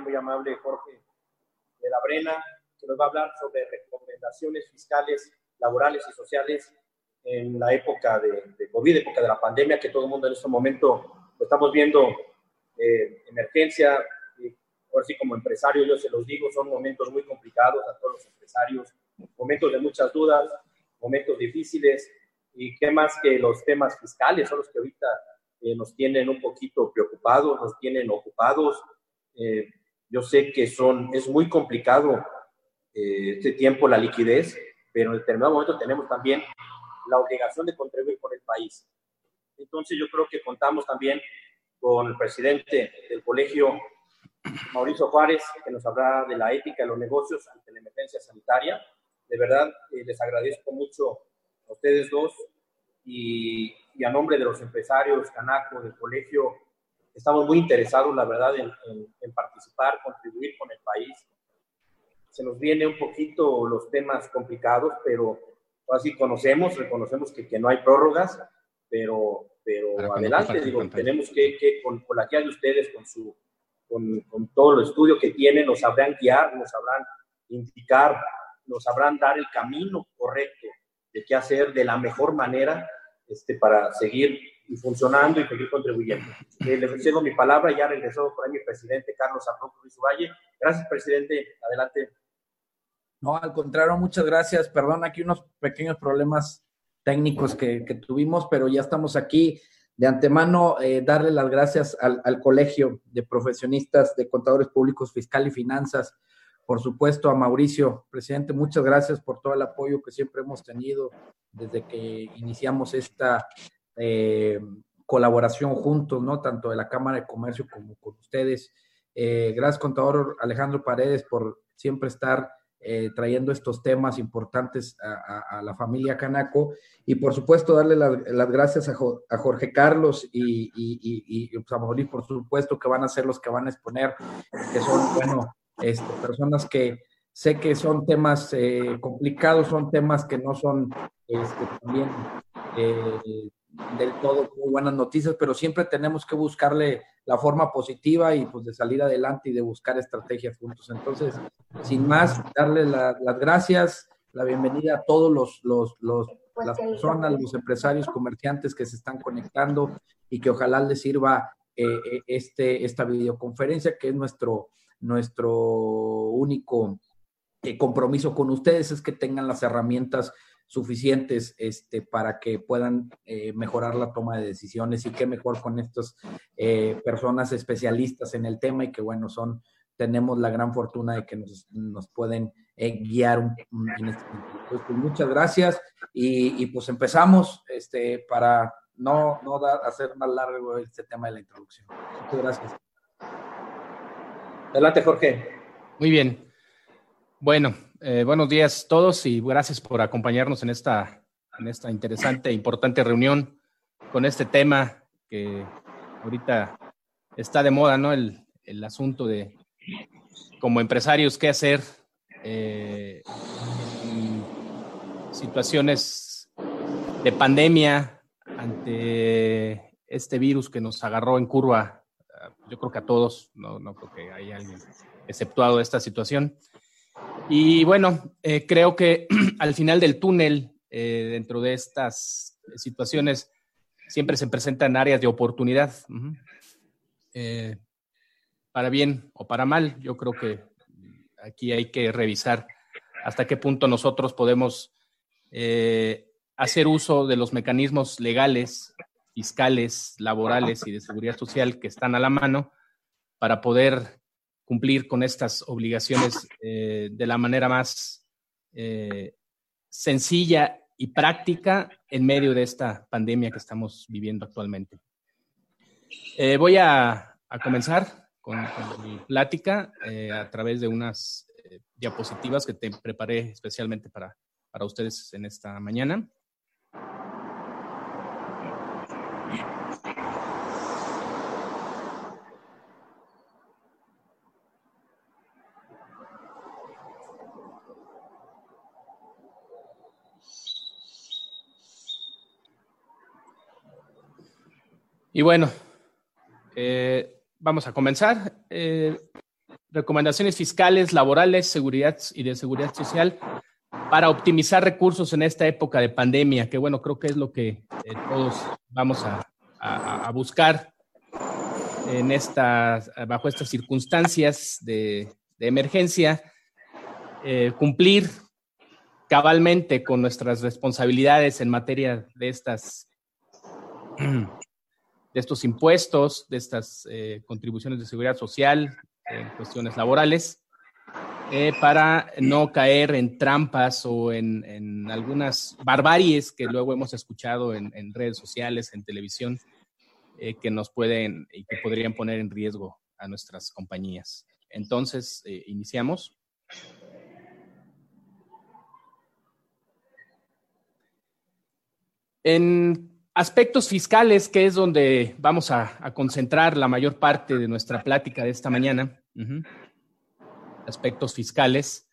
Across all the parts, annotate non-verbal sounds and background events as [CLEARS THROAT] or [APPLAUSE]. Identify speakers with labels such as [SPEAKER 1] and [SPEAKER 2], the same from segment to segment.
[SPEAKER 1] muy amable Jorge de la Brena, que nos va a hablar sobre recomendaciones fiscales, laborales y sociales en la época de, de COVID, época de la pandemia, que todo el mundo en este momento lo estamos viendo eh, emergencia. Y ahora sí, como empresario, yo se los digo, son momentos muy complicados a todos los empresarios, momentos de muchas dudas, momentos difíciles, y qué más que los temas fiscales son los que ahorita eh, nos tienen un poquito preocupados, nos tienen ocupados. Eh, yo sé que son, es muy complicado este tiempo la liquidez, pero en determinado momento tenemos también la obligación de contribuir con el país. Entonces yo creo que contamos también con el presidente del colegio, Mauricio Juárez, que nos habla de la ética de los negocios ante la emergencia sanitaria. De verdad, eh, les agradezco mucho a ustedes dos y, a nombre de los empresarios Canaco del colegio, estamos muy interesados, la verdad, en, en participar, contribuir con el país. Se nos viene un poquito los temas complicados, pero así conocemos, reconocemos que, que no hay prórrogas, pero, pero adelante, digo, tenemos que, que con, con, la guía de ustedes, con, su, con, con todo el estudio que tienen, nos sabrán guiar, nos sabrán indicar, nos sabrán dar el camino correcto de qué hacer de la mejor manera este, para seguir funcionando y seguir contribuyendo. Eh, le cedo mi palabra, ya regresó por ahí mi presidente Carlos Arroyo Ruiz Valle. Gracias, presidente. Adelante.
[SPEAKER 2] No, al contrario, muchas gracias. Perdón, aquí unos pequeños problemas técnicos que, que tuvimos, pero ya estamos aquí. De antemano, eh, darle las gracias al, al, Colegio de Profesionistas de Contadores Públicos, Fiscal y Finanzas. Por supuesto, a Mauricio, presidente, muchas gracias por todo el apoyo que siempre hemos tenido desde que iniciamos esta eh, colaboración juntos, ¿no? Tanto de la Cámara de Comercio como con ustedes. Eh, gracias, contador Alejandro Paredes, por siempre estar eh, trayendo estos temas importantes a, la familia Canaco y por supuesto darle la, las gracias a, jo, a, Jorge Carlos y, y, y, y pues por supuesto que van a ser los que van a exponer, que son, bueno, este, personas que sé que son temas complicados, son temas que no son este, también del todo muy buenas noticias, pero siempre tenemos que buscarle la forma positiva y pues de salir adelante y de buscar estrategias juntos. Entonces, sin más, darle la, las gracias, la bienvenida a todos los, los, los las personas, los empresarios, comerciantes que se están conectando y que ojalá les sirva eh, este, esta videoconferencia que es nuestro, nuestro único eh, compromiso con ustedes, es que tengan las herramientas suficientes este, para que puedan eh, mejorar la toma de decisiones y qué mejor con estas eh, personas especialistas en el tema y que bueno, son, tenemos la gran fortuna de que nos, nos pueden eh, guiar un, un, en este pues, pues, muchas gracias y, y, pues empezamos este, para no, no dar, hacer más largo este tema de la introducción. Muchas gracias.
[SPEAKER 1] Adelante, Jorge.
[SPEAKER 3] Muy bien. Bueno, eh, buenos días a todos y gracias por acompañarnos en esta, en esta interesante e importante reunión con este tema que ahorita está de moda, ¿no? El, el asunto de, como empresarios, qué hacer eh, en situaciones de pandemia ante este virus que nos agarró en curva. Yo creo que a todos, no, no creo que haya alguien exceptuado de esta situación. Y bueno, eh, creo que [CLEARS THROAT] al final del túnel, eh, dentro de estas situaciones, siempre se presentan áreas de oportunidad. Eh, para bien o para mal, yo creo que aquí hay que revisar hasta qué punto nosotros podemos eh, hacer uso de los mecanismos legales, fiscales, laborales y de seguridad social que están a la mano para poder cumplir con estas obligaciones eh, de la manera más eh, sencilla y práctica en medio de esta pandemia que estamos viviendo actualmente. Eh, voy a, comenzar con, con mi plática a través de unas diapositivas que te preparé especialmente para, para ustedes en esta mañana. Y bueno, eh, vamos a comenzar. Eh, recomendaciones fiscales, laborales, seguridad y de seguridad social para optimizar recursos en esta época de pandemia, que bueno, creo que es lo que eh, todos vamos a, buscar en estas, bajo estas circunstancias de, emergencia, cumplir cabalmente con nuestras responsabilidades en materia de estas [CLEARS THROAT] de estos impuestos, de estas eh, contribuciones de seguridad social, en cuestiones laborales, eh, para no caer en trampas o en, algunas barbaries que luego hemos escuchado en, redes sociales, en televisión, eh, que nos pueden y que podrían poner en riesgo a nuestras compañías. Entonces, eh, iniciamos. En aspectos fiscales, que es donde vamos a, concentrar la mayor parte de nuestra plática de esta mañana aspectos fiscales,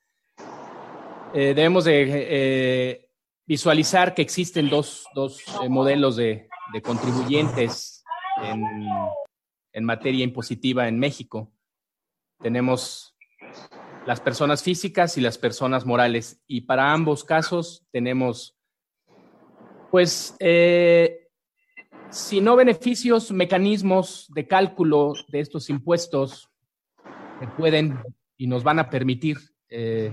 [SPEAKER 3] eh, debemos de eh, visualizar que existen dos, eh, modelos de, contribuyentes en, en, materia impositiva en México. Tenemos las personas físicas y las personas morales. Y para ambos casos tenemos, pues, si no beneficios, mecanismos de cálculo de estos impuestos que pueden y nos van a permitir eh,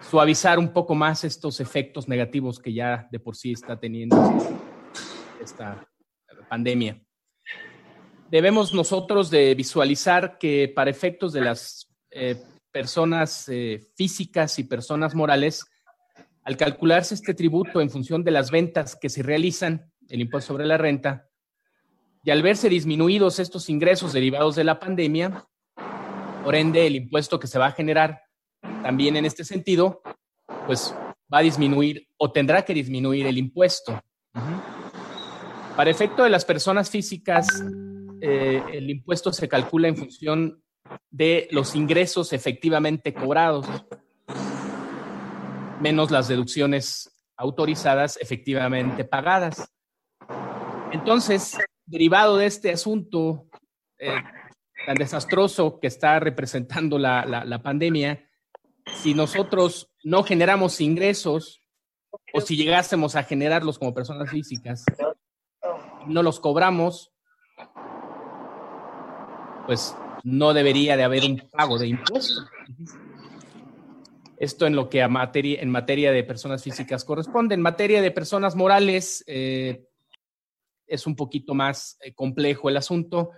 [SPEAKER 3] suavizar un poco más estos efectos negativos que ya de por sí está teniendo esta pandemia. Debemos nosotros de visualizar que para efectos de las eh, personas eh, físicas y personas morales, al calcularse este tributo en función de las ventas que se realizan, el impuesto sobre la renta, y al verse disminuidos estos ingresos derivados de la pandemia, por ende, el impuesto que se va a generar también en este sentido, pues va a disminuir o tendrá que disminuir el impuesto. Para efecto de las personas físicas, eh, el impuesto se calcula en función de los ingresos efectivamente cobrados, menos las deducciones autorizadas efectivamente pagadas. Entonces, derivado de este asunto, eh, tan desastroso que está representando la, pandemia, si nosotros no generamos ingresos o si llegásemos a generarlos como personas físicas, no los cobramos, pues no debería de haber un pago de impuestos. Esto en lo que a materia, en materia de personas físicas corresponde. En materia de personas morales eh, es un poquito más eh, complejo el asunto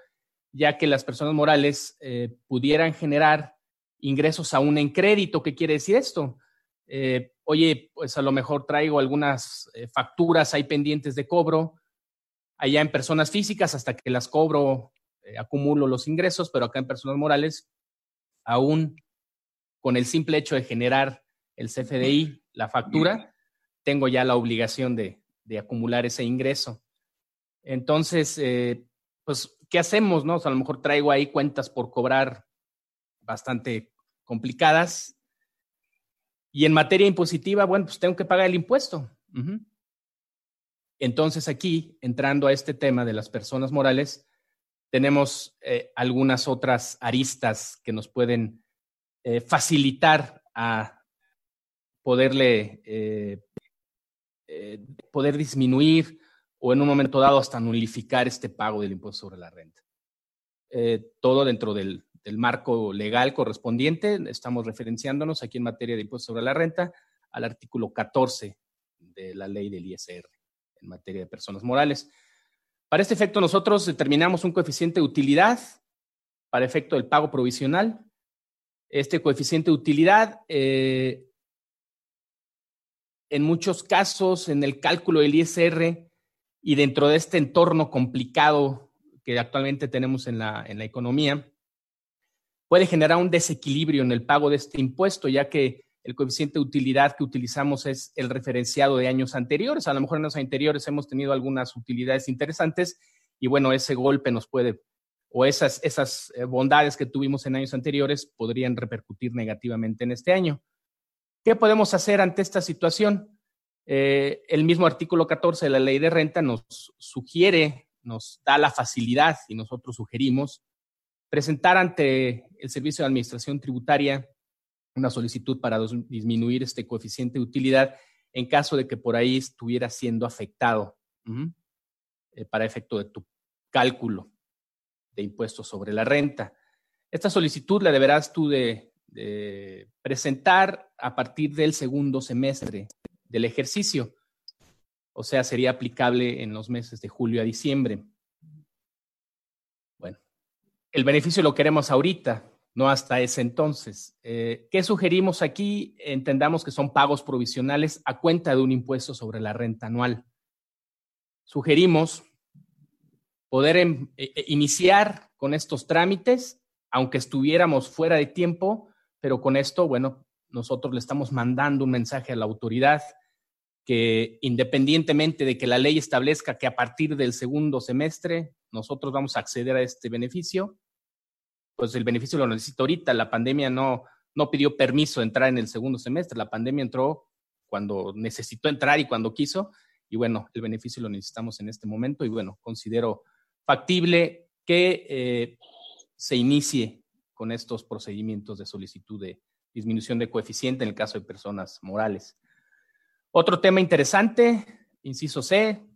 [SPEAKER 3] ya que las personas morales eh, pudieran generar ingresos aún en crédito. ¿Qué quiere decir esto? Oye, pues a lo mejor traigo algunas facturas ahí pendientes de cobro, allá en personas físicas, hasta que las cobro, acumulo los ingresos, pero acá en personas morales, aún con el simple hecho de generar el CFDI, la factura, tengo ya la obligación de, de acumular ese ingreso. Entonces, pues ¿qué hacemos? No? a lo mejor traigo ahí cuentas por cobrar bastante complicadas. Y en materia impositiva, bueno, pues tengo que pagar el impuesto. Entonces aquí, entrando a este tema de las personas morales, tenemos eh, algunas otras aristas que nos pueden eh, facilitar a poderle eh, poder disminuir o en un momento dado hasta nulificar este pago del impuesto sobre la renta. Eh, todo dentro del, marco legal correspondiente. Estamos referenciándonos aquí en materia de impuesto sobre la renta al artículo 14 de la ley del ISR en materia de personas morales. Para este efecto, nosotros determinamos un coeficiente de utilidad para efecto del pago provisional. Este coeficiente de utilidad, eh, en muchos casos, en el cálculo del ISR, y dentro de este entorno complicado que actualmente tenemos en la, en la economía, puede generar un desequilibrio en el pago de este impuesto, ya que el coeficiente de utilidad que utilizamos es el referenciado de años anteriores. A lo mejor en años anteriores hemos tenido algunas utilidades interesantes y bueno, ese golpe nos puede, o esas, eh, bondades que tuvimos en años anteriores podrían repercutir negativamente en este año. ¿Qué podemos hacer ante esta situación? Eh, el mismo artículo 14 de la ley de renta nos sugiere, nos da la facilidad y nosotros sugerimos presentar ante el Servicio de Administración Tributaria una solicitud para disminuir este coeficiente de utilidad en caso de que por ahí estuviera siendo afectado eh, para efecto de tu cálculo impuestos sobre la renta. Esta solicitud la deberás tú de, presentar a partir del segundo semestre del ejercicio. O sea, sería aplicable en los meses de julio a diciembre. Bueno, el beneficio lo queremos ahorita, no hasta ese entonces. Eh, ¿Qué sugerimos aquí? Entendamos que son pagos provisionales a cuenta de un impuesto sobre la renta anual. Sugerimos poder em, e, e, iniciar con estos trámites, aunque estuviéramos fuera de tiempo, pero con esto, bueno, nosotros le estamos mandando un mensaje a la autoridad que independientemente de que la ley establezca que a partir del segundo semestre nosotros vamos a acceder a este beneficio, pues el beneficio lo necesita ahorita. La pandemia no, no pidió permiso de entrar en el segundo semestre, la pandemia entró cuando necesitó entrar y cuando quiso, y bueno, el beneficio lo necesitamos en este momento. Y bueno, considero factible que eh, se inicie con estos procedimientos de solicitud de disminución de coeficiente en el caso de personas morales. Otro tema interesante, inciso C,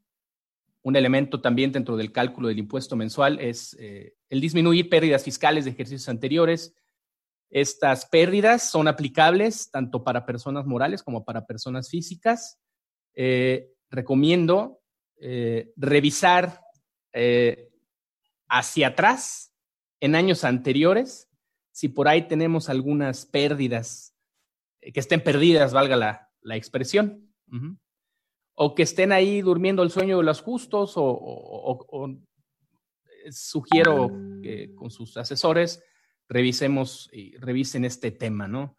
[SPEAKER 3] un elemento también dentro del cálculo del impuesto mensual es eh, el disminuir pérdidas fiscales de ejercicios anteriores. Estas pérdidas son aplicables tanto para personas morales como para personas físicas. Eh, recomiendo revisar hacia atrás en años anteriores si por ahí tenemos algunas pérdidas que estén perdidas, valga la, expresión. O que estén ahí durmiendo el sueño de los justos, o, sugiero que con sus asesores revisemos y revisen este tema, ¿no?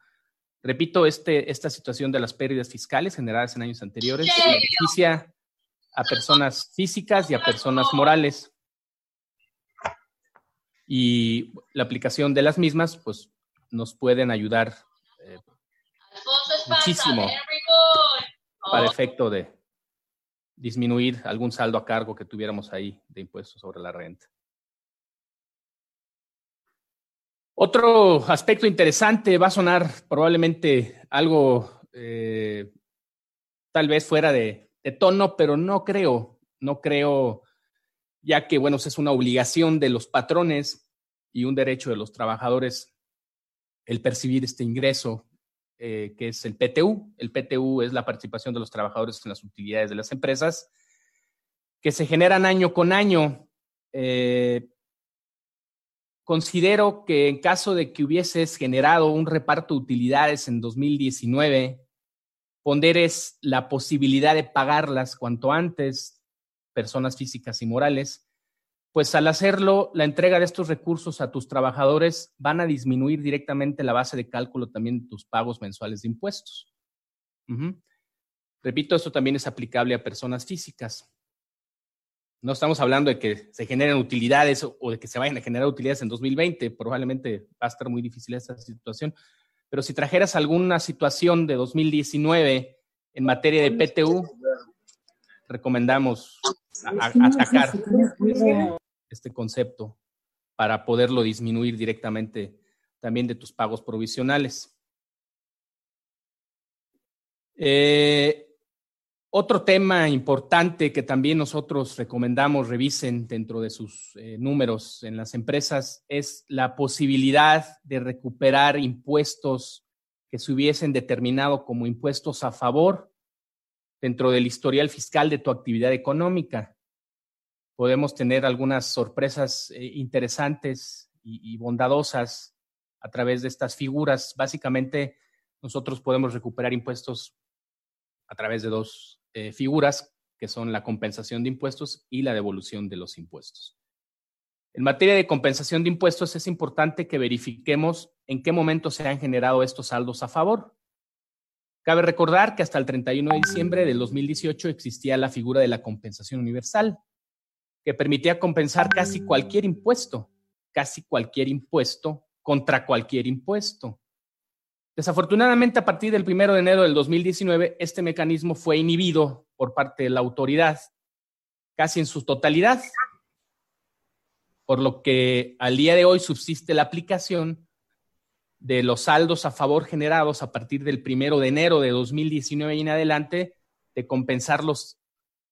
[SPEAKER 3] Repito, este, esta situación de las pérdidas fiscales generadas en años anteriores beneficia a personas físicas y a personas morales. Y la aplicación de las mismas, pues, nos pueden ayudar eh, muchísimo para efecto de, disminuir algún saldo a cargo que tuviéramos ahí de impuestos sobre la renta. Otro aspecto interesante va a sonar probablemente algo eh, tal vez fuera de, tono, pero no creo, no creo, ya que, bueno, es una obligación de los patrones y un derecho de los trabajadores el percibir este ingreso eh, que es el PTU. El PTU es la participación de los trabajadores en las utilidades de las empresas, que se generan año con año. Eh, considero que en caso de que hubieses generado un reparto de utilidades en 2019, ponderes la posibilidad de pagarlas cuanto antes, personas físicas y morales, pues al hacerlo, la entrega de estos recursos a tus trabajadores van a disminuir directamente la base de cálculo también de tus pagos mensuales de impuestos. Repito, esto también es aplicable a personas físicas. No estamos hablando de que se generen utilidades o de que se vayan a generar utilidades en 2020. Probablemente va a estar muy difícil esta situación. Pero si trajeras alguna situación de 2019 en materia de PTU, recomendamos atacar este concepto para poderlo disminuir directamente también de tus pagos provisionales. Eh, otro tema importante que también nosotros recomendamos revisen dentro de sus eh, números en las empresas es la posibilidad de recuperar impuestos que se hubiesen determinado como impuestos a favor dentro del historial fiscal de tu actividad económica podemos tener algunas sorpresas eh, interesantes y, bondadosas a través de estas figuras. Básicamente, nosotros podemos recuperar impuestos a través de dos eh, figuras, que son la compensación de impuestos y la devolución de los impuestos. En materia de compensación de impuestos, es importante que verifiquemos en qué momento se han generado estos saldos a favor. Cabe recordar que hasta el 31 de diciembre del 2018 existía la figura de la compensación universal, que permitía compensar casi cualquier impuesto, casi cualquier impuesto contra cualquier impuesto. Desafortunadamente, a partir del 1 de enero del 2019, este mecanismo fue inhibido por parte de la autoridad, casi en su totalidad. por lo que al día de hoy subsiste la aplicación de los saldos a favor generados a partir del primero de enero de 2019 y en adelante, de compensarlos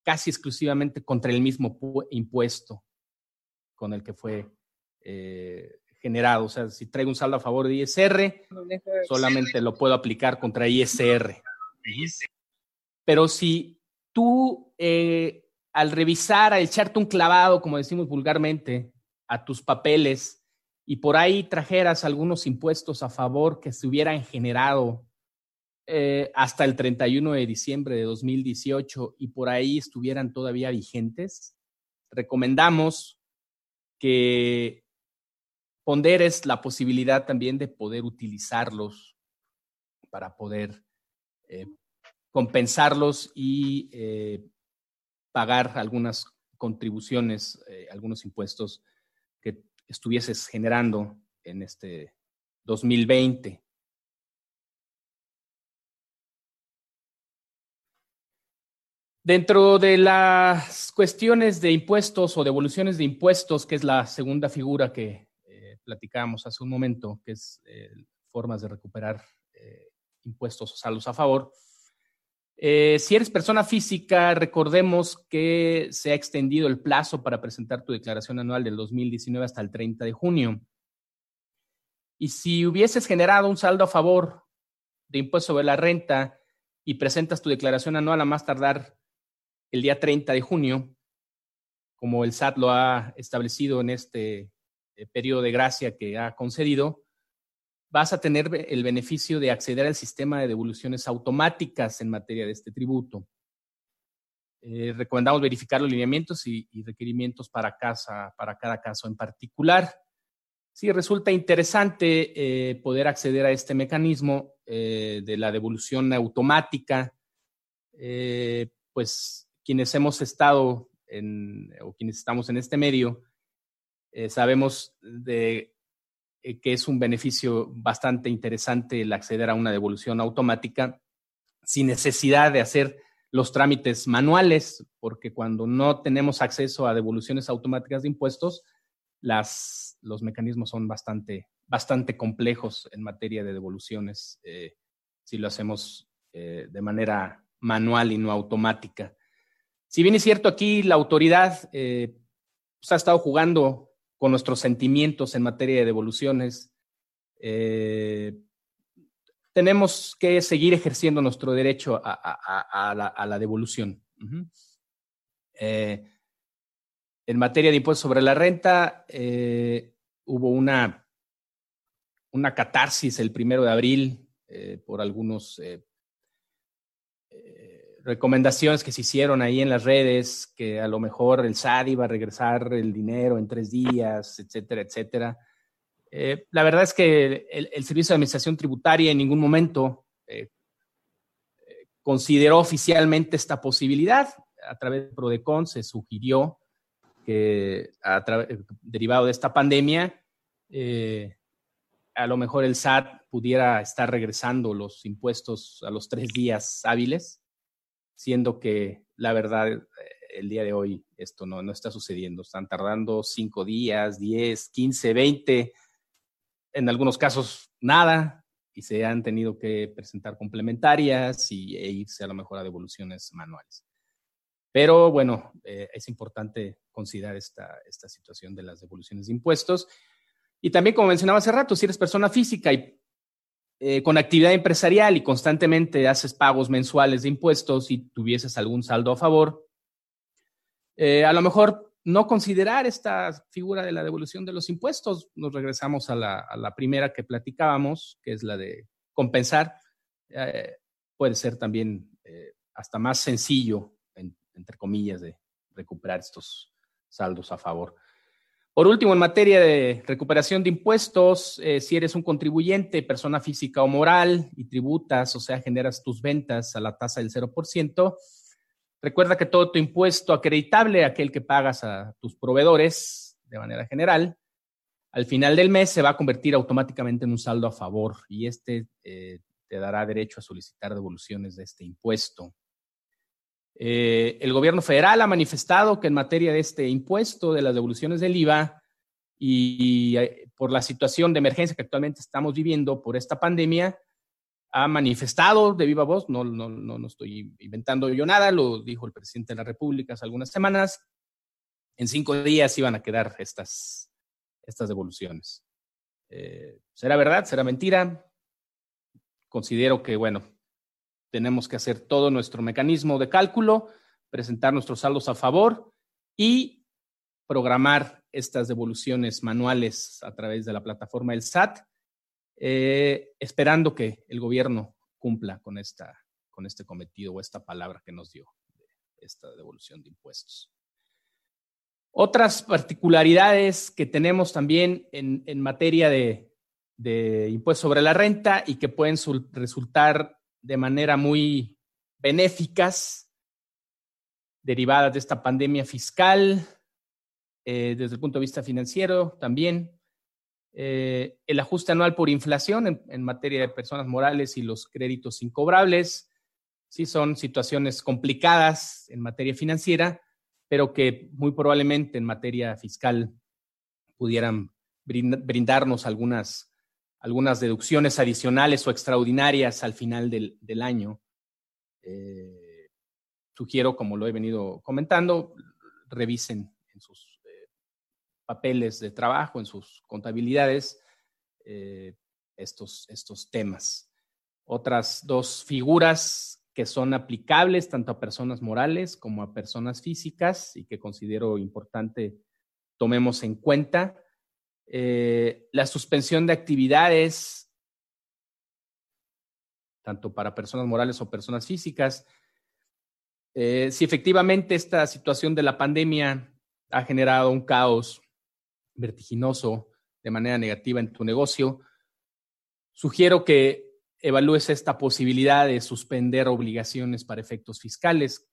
[SPEAKER 3] casi exclusivamente contra el mismo impuesto con el que fue eh, generado. O sea, si traigo un saldo a favor de ISR, solamente lo puedo aplicar contra ISR. Pero si tú, eh, al revisar, a echarte un clavado, como decimos vulgarmente, a tus papeles y por ahí trajeras algunos impuestos a favor que se hubieran generado eh, hasta el 31 de diciembre de 2018 y por ahí estuvieran todavía vigentes, recomendamos que ponderes la posibilidad también de poder utilizarlos para poder eh, compensarlos y eh, pagar algunas contribuciones, algunos impuestos que estuvieses generando en este 2020. Dentro de las cuestiones de impuestos o devoluciones de impuestos, que es la segunda figura que eh, platicábamos hace un momento, que es eh, formas de recuperar eh, impuestos o saldos a favor, si eres persona física, recordemos que se ha extendido el plazo para presentar tu declaración anual del 2019 hasta el 30 de junio. Y si hubieses generado un saldo a favor de impuesto sobre la renta y presentas tu declaración anual a más tardar el día 30 de junio, como el SAT lo ha establecido en este eh, periodo de gracia que ha concedido, vas a tener el beneficio de acceder al sistema de devoluciones automáticas en materia de este tributo. Eh, recomendamos verificar los lineamientos y, requerimientos para, casa, para cada caso en particular. Si resulta interesante eh, poder acceder a este mecanismo de la devolución automática, pues quienes hemos estado o quienes estamos en este medio, eh, sabemos eh, que es un beneficio bastante interesante el acceder a una devolución automática sin necesidad de hacer los trámites manuales, porque cuando no tenemos acceso a devoluciones automáticas de impuestos, las, los mecanismos son bastante, bastante complejos en materia de devoluciones eh, si lo hacemos de manera manual y no automática. Si bien es cierto aquí la autoridad pues, ha estado jugando con nuestros sentimientos en materia de devoluciones, eh, tenemos que seguir ejerciendo nuestro derecho a, la, devolución. Eh, en materia de impuestos sobre la renta, hubo una, una catarsis el primero de abril por algunos recomendaciones que se hicieron ahí en las redes, que a lo mejor el SAD iba a regresar el dinero en tres días, etcétera, etcétera. Eh, la verdad es que el, Servicio de Administración Tributaria en ningún momento eh, consideró oficialmente esta posibilidad. A través de Prodecon se sugirió que, derivado de esta pandemia, eh, a lo mejor el SAT pudiera estar regresando los impuestos a los tres días hábiles siendo que la verdad eh, el día de hoy esto no, no está sucediendo. Están tardando cinco días, diez, quince, veinte, en algunos casos nada, y se han tenido que presentar complementarias y, e irse a lo mejor a devoluciones manuales. Pero bueno, eh, es importante considerar esta, esta situación de las devoluciones de impuestos. Y también, como mencionaba hace rato, si eres persona física y eh, con actividad empresarial y constantemente haces pagos mensuales de impuestos y tuvieses algún saldo a favor, eh, a lo mejor no considerar esta figura de la devolución de los impuestos. Nos regresamos a la, primera que platicábamos, que es la de compensar. Eh, puede ser también hasta más sencillo, entre comillas, de recuperar estos saldos a favor. Por último, en materia de recuperación de impuestos, eh, si eres un contribuyente, persona física o moral, y tributas, o sea, generas tus ventas a la tasa del 0%, recuerda que todo tu impuesto acreditable, aquel que pagas a tus proveedores de manera general, al final del mes se va a convertir automáticamente en un saldo a favor y este eh, te dará derecho a solicitar devoluciones de este impuesto. Eh, el gobierno federal ha manifestado que en materia de este impuesto, de las devoluciones del IVA, y, eh, por la situación de emergencia que actualmente estamos viviendo por esta pandemia, ha manifestado de viva voz, no, no, no, no estoy inventando yo nada, lo dijo el presidente de la República hace algunas semanas, en cinco días iban a quedar estas, estas devoluciones. Eh, ¿Será verdad? ¿Será mentira? Considero que, bueno, tenemos que hacer todo nuestro mecanismo de cálculo, presentar nuestros saldos a favor y programar estas devoluciones manuales a través de la plataforma del SAT, eh, esperando que el gobierno cumpla con, esta, con este cometido o esta palabra que nos dio esta devolución de impuestos. Otras particularidades que tenemos también en, materia de, de impuestos sobre la renta y que pueden resultar de manera muy benéficas, derivadas de esta pandemia fiscal, eh, desde el punto de vista financiero también, eh, el ajuste anual por inflación en, en, materia de personas morales y los créditos incobrables, sí son situaciones complicadas en materia financiera, pero que muy probablemente en materia fiscal pudieran brindarnos algunas, algunas deducciones adicionales o extraordinarias al final del, año. Eh, sugiero, como lo he venido comentando, revisen en sus eh, papeles de trabajo, en sus contabilidades, eh, estos, estos temas. Otras dos figuras que son aplicables tanto a personas morales como a personas físicas y que considero importante tomemos en cuenta. Eh, la suspensión de actividades, tanto para personas morales o personas físicas. Eh, si efectivamente esta situación de la pandemia ha generado un caos vertiginoso de manera negativa en tu negocio, sugiero que evalúes esta posibilidad de suspender obligaciones para efectos fiscales,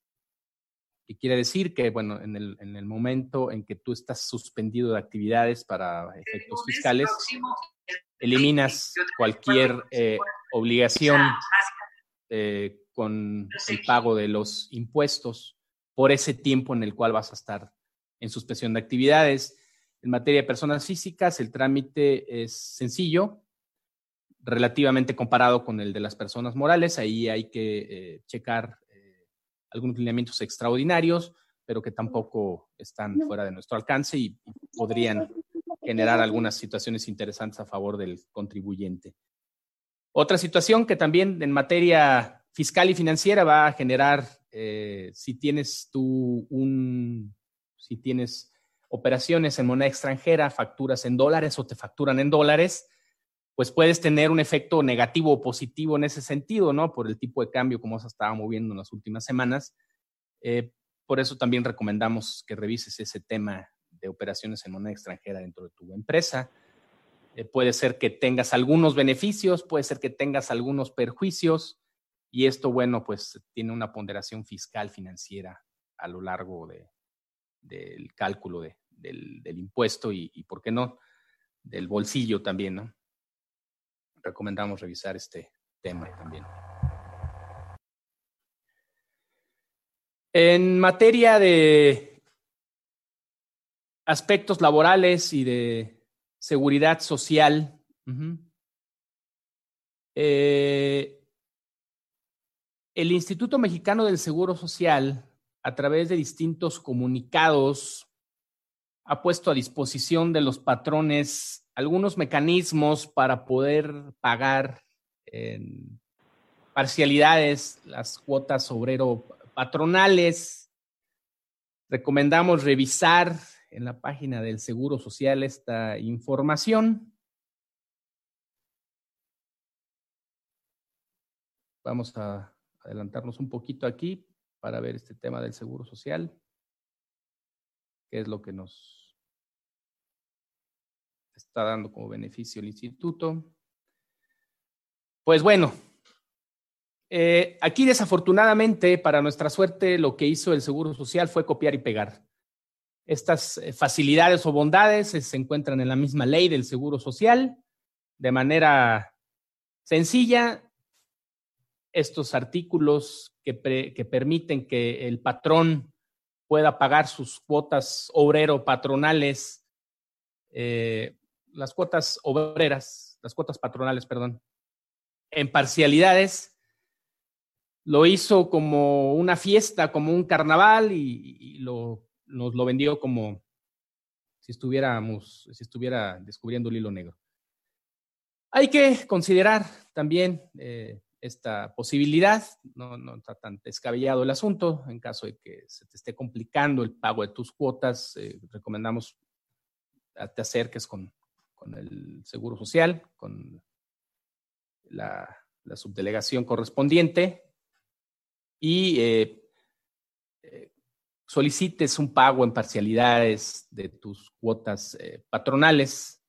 [SPEAKER 3] que quiere decir que, bueno, en el, en el momento en que tú estás suspendido de actividades para efectos fiscales, eliminas cualquier eh, obligación eh, con el pago de los impuestos por ese tiempo en el cual vas a estar en suspensión de actividades. En materia de personas físicas, el trámite es sencillo, relativamente comparado con el de las personas morales. Ahí hay que eh, checar algunos lineamientos extraordinarios, pero que tampoco están fuera de nuestro alcance y, podrían generar algunas situaciones interesantes a favor del contribuyente. Otra situación que también en materia fiscal y financiera va a generar, eh, si tienes tú un, si tienes operaciones en moneda extranjera, facturas en dólares o te facturan en dólares, pues puedes tener un efecto negativo o positivo en ese sentido, ¿no? Por el tipo de cambio como se estaba moviendo en las últimas semanas. Eh, por eso también recomendamos que revises ese tema de operaciones en moneda extranjera dentro de tu empresa. Eh, puede ser que tengas algunos beneficios, puede ser que tengas algunos perjuicios y esto, bueno, pues tiene una ponderación fiscal financiera a lo largo de, del cálculo de, del, impuesto y, y, ¿por qué no?, del bolsillo también, ¿no? Recomendamos revisar este tema también. En materia de aspectos laborales y de seguridad social, eh, el Instituto Mexicano del Seguro Social, a través de distintos comunicados, ha puesto a disposición de los patrones algunos mecanismos para poder pagar en parcialidades las cuotas obrero patronales. Recomendamos revisar en la página del Seguro Social esta información. Vamos a adelantarnos un poquito aquí para ver este tema del Seguro Social, qué es lo que nos está dando como beneficio el instituto. Pues bueno, eh, aquí desafortunadamente, para nuestra suerte, lo que hizo el Seguro Social fue copiar y pegar. Estas eh, facilidades o bondades se encuentran en la misma ley del Seguro Social. De manera sencilla, estos artículos que, que permiten que el patrón pueda pagar sus cuotas obrero patronales eh, las cuotas obreras, las cuotas patronales, perdón, en parcialidades, lo hizo como una fiesta, como un carnaval y, lo, nos lo vendió como si estuviéramos, si estuviera descubriendo el hilo negro. Hay que considerar también eh, esta posibilidad, no, está tan descabellado el asunto, en caso de que se te esté complicando el pago de tus cuotas, eh, recomendamos te acerques con, con, el Seguro Social, con la, subdelegación correspondiente y eh, eh, solicites un pago en parcialidades de tus cuotas patronales.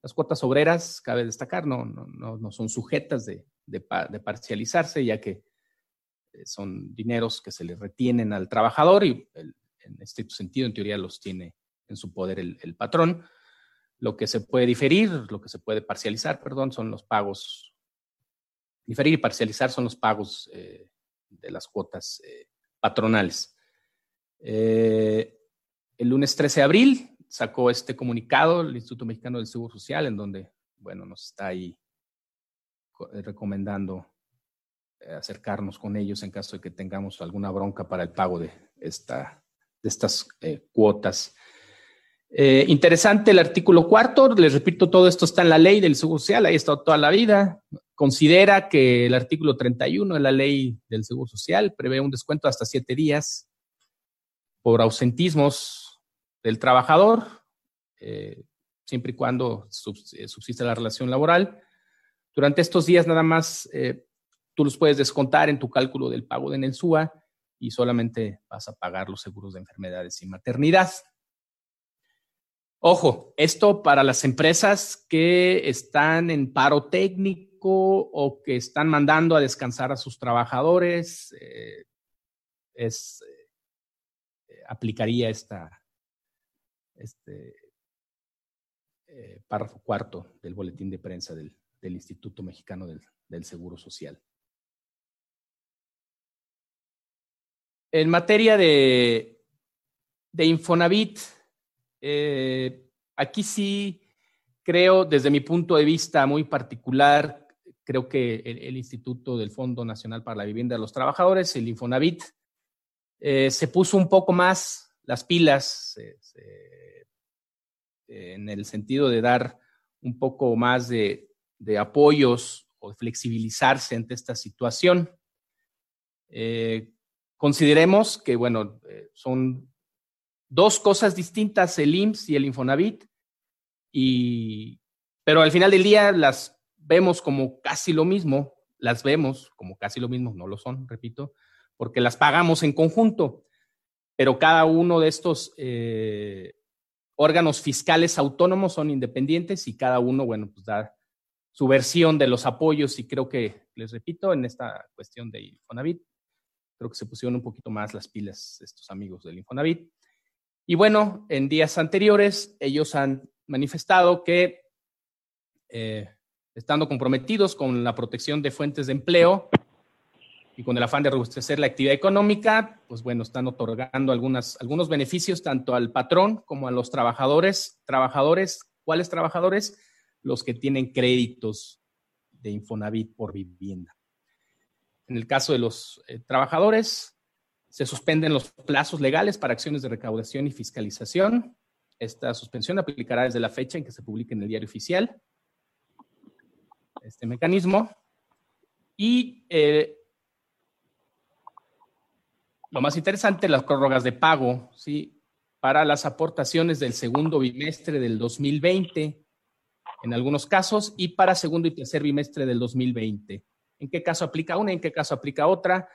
[SPEAKER 3] Las cuotas obreras, cabe destacar, no, no, no son sujetas de, de, parcializarse, ya que eh, son dineros que se le retienen al trabajador y en este sentido, en teoría, los tiene en su poder el, patrón. Lo que se puede diferir, lo que se puede parcializar, perdón, son los pagos. Diferir y parcializar son los pagos eh, de las cuotas eh, patronales. el lunes 13 de abril sacó este comunicado el Instituto Mexicano del Seguro Social, en donde, bueno, nos está ahí eh, recomendando eh, acercarnos con ellos en caso de que tengamos alguna bronca para el pago de, esta, de estas eh, cuotas. Interesante el artículo cuarto, les repito, todo esto está en la ley del Seguro Social, ahí estado toda la vida. Considera que el artículo 31 de la ley del Seguro Social prevé un descuento hasta siete días por ausentismos del trabajador, siempre y cuando subsista la relación laboral. Durante estos días nada más eh, tú los puedes descontar en tu cálculo del pago de Nelsúa y solamente vas a pagar los seguros de enfermedades y maternidad. Ojo, esto para las empresas que están en paro técnico o que están mandando a descansar a sus trabajadores, eh, es, eh, aplicaría esta, este párrafo cuarto del boletín de prensa del, del Instituto Mexicano del, Seguro Social. En materia de, de Infonavit, eh, aquí sí creo, desde mi punto de vista muy particular, creo que el, Instituto del Fondo Nacional para la Vivienda de los Trabajadores, el Infonavit, eh, se puso un poco más las pilas en el sentido de dar un poco más de, apoyos o flexibilizarse ante esta situación. Eh, consideremos que, bueno, son dos cosas distintas, el IMSS y el Infonavit, y, pero al final del día las vemos como casi lo mismo, las vemos como casi lo mismo, no lo son, repito, porque las pagamos en conjunto, pero cada uno de estos eh, órganos fiscales autónomos son independientes y cada uno, bueno, pues da su versión de los apoyos y creo que, les repito, en esta cuestión de Infonavit, creo que se pusieron un poquito más las pilas estos amigos del Infonavit. Y bueno, en días anteriores ellos han manifestado que eh, estando comprometidos con la protección de fuentes de empleo y con el afán de robustecer la actividad económica, pues bueno, están otorgando algunos beneficios tanto al patrón como a los trabajadores. Trabajadores, ¿cuáles trabajadores? los que tienen créditos de Infonavit por vivienda. En el caso de los eh, trabajadores, se suspenden los plazos legales para acciones de recaudación y fiscalización. Esta suspensión aplicará desde la fecha en que se publique en el diario oficial este mecanismo. Y eh, lo más interesante, las prórrogas de pago, ¿sí? Para las aportaciones del segundo bimestre del 2020 en algunos casos y para segundo y tercer bimestre del 2020. ¿En qué caso aplica una? ¿En qué caso aplica otra?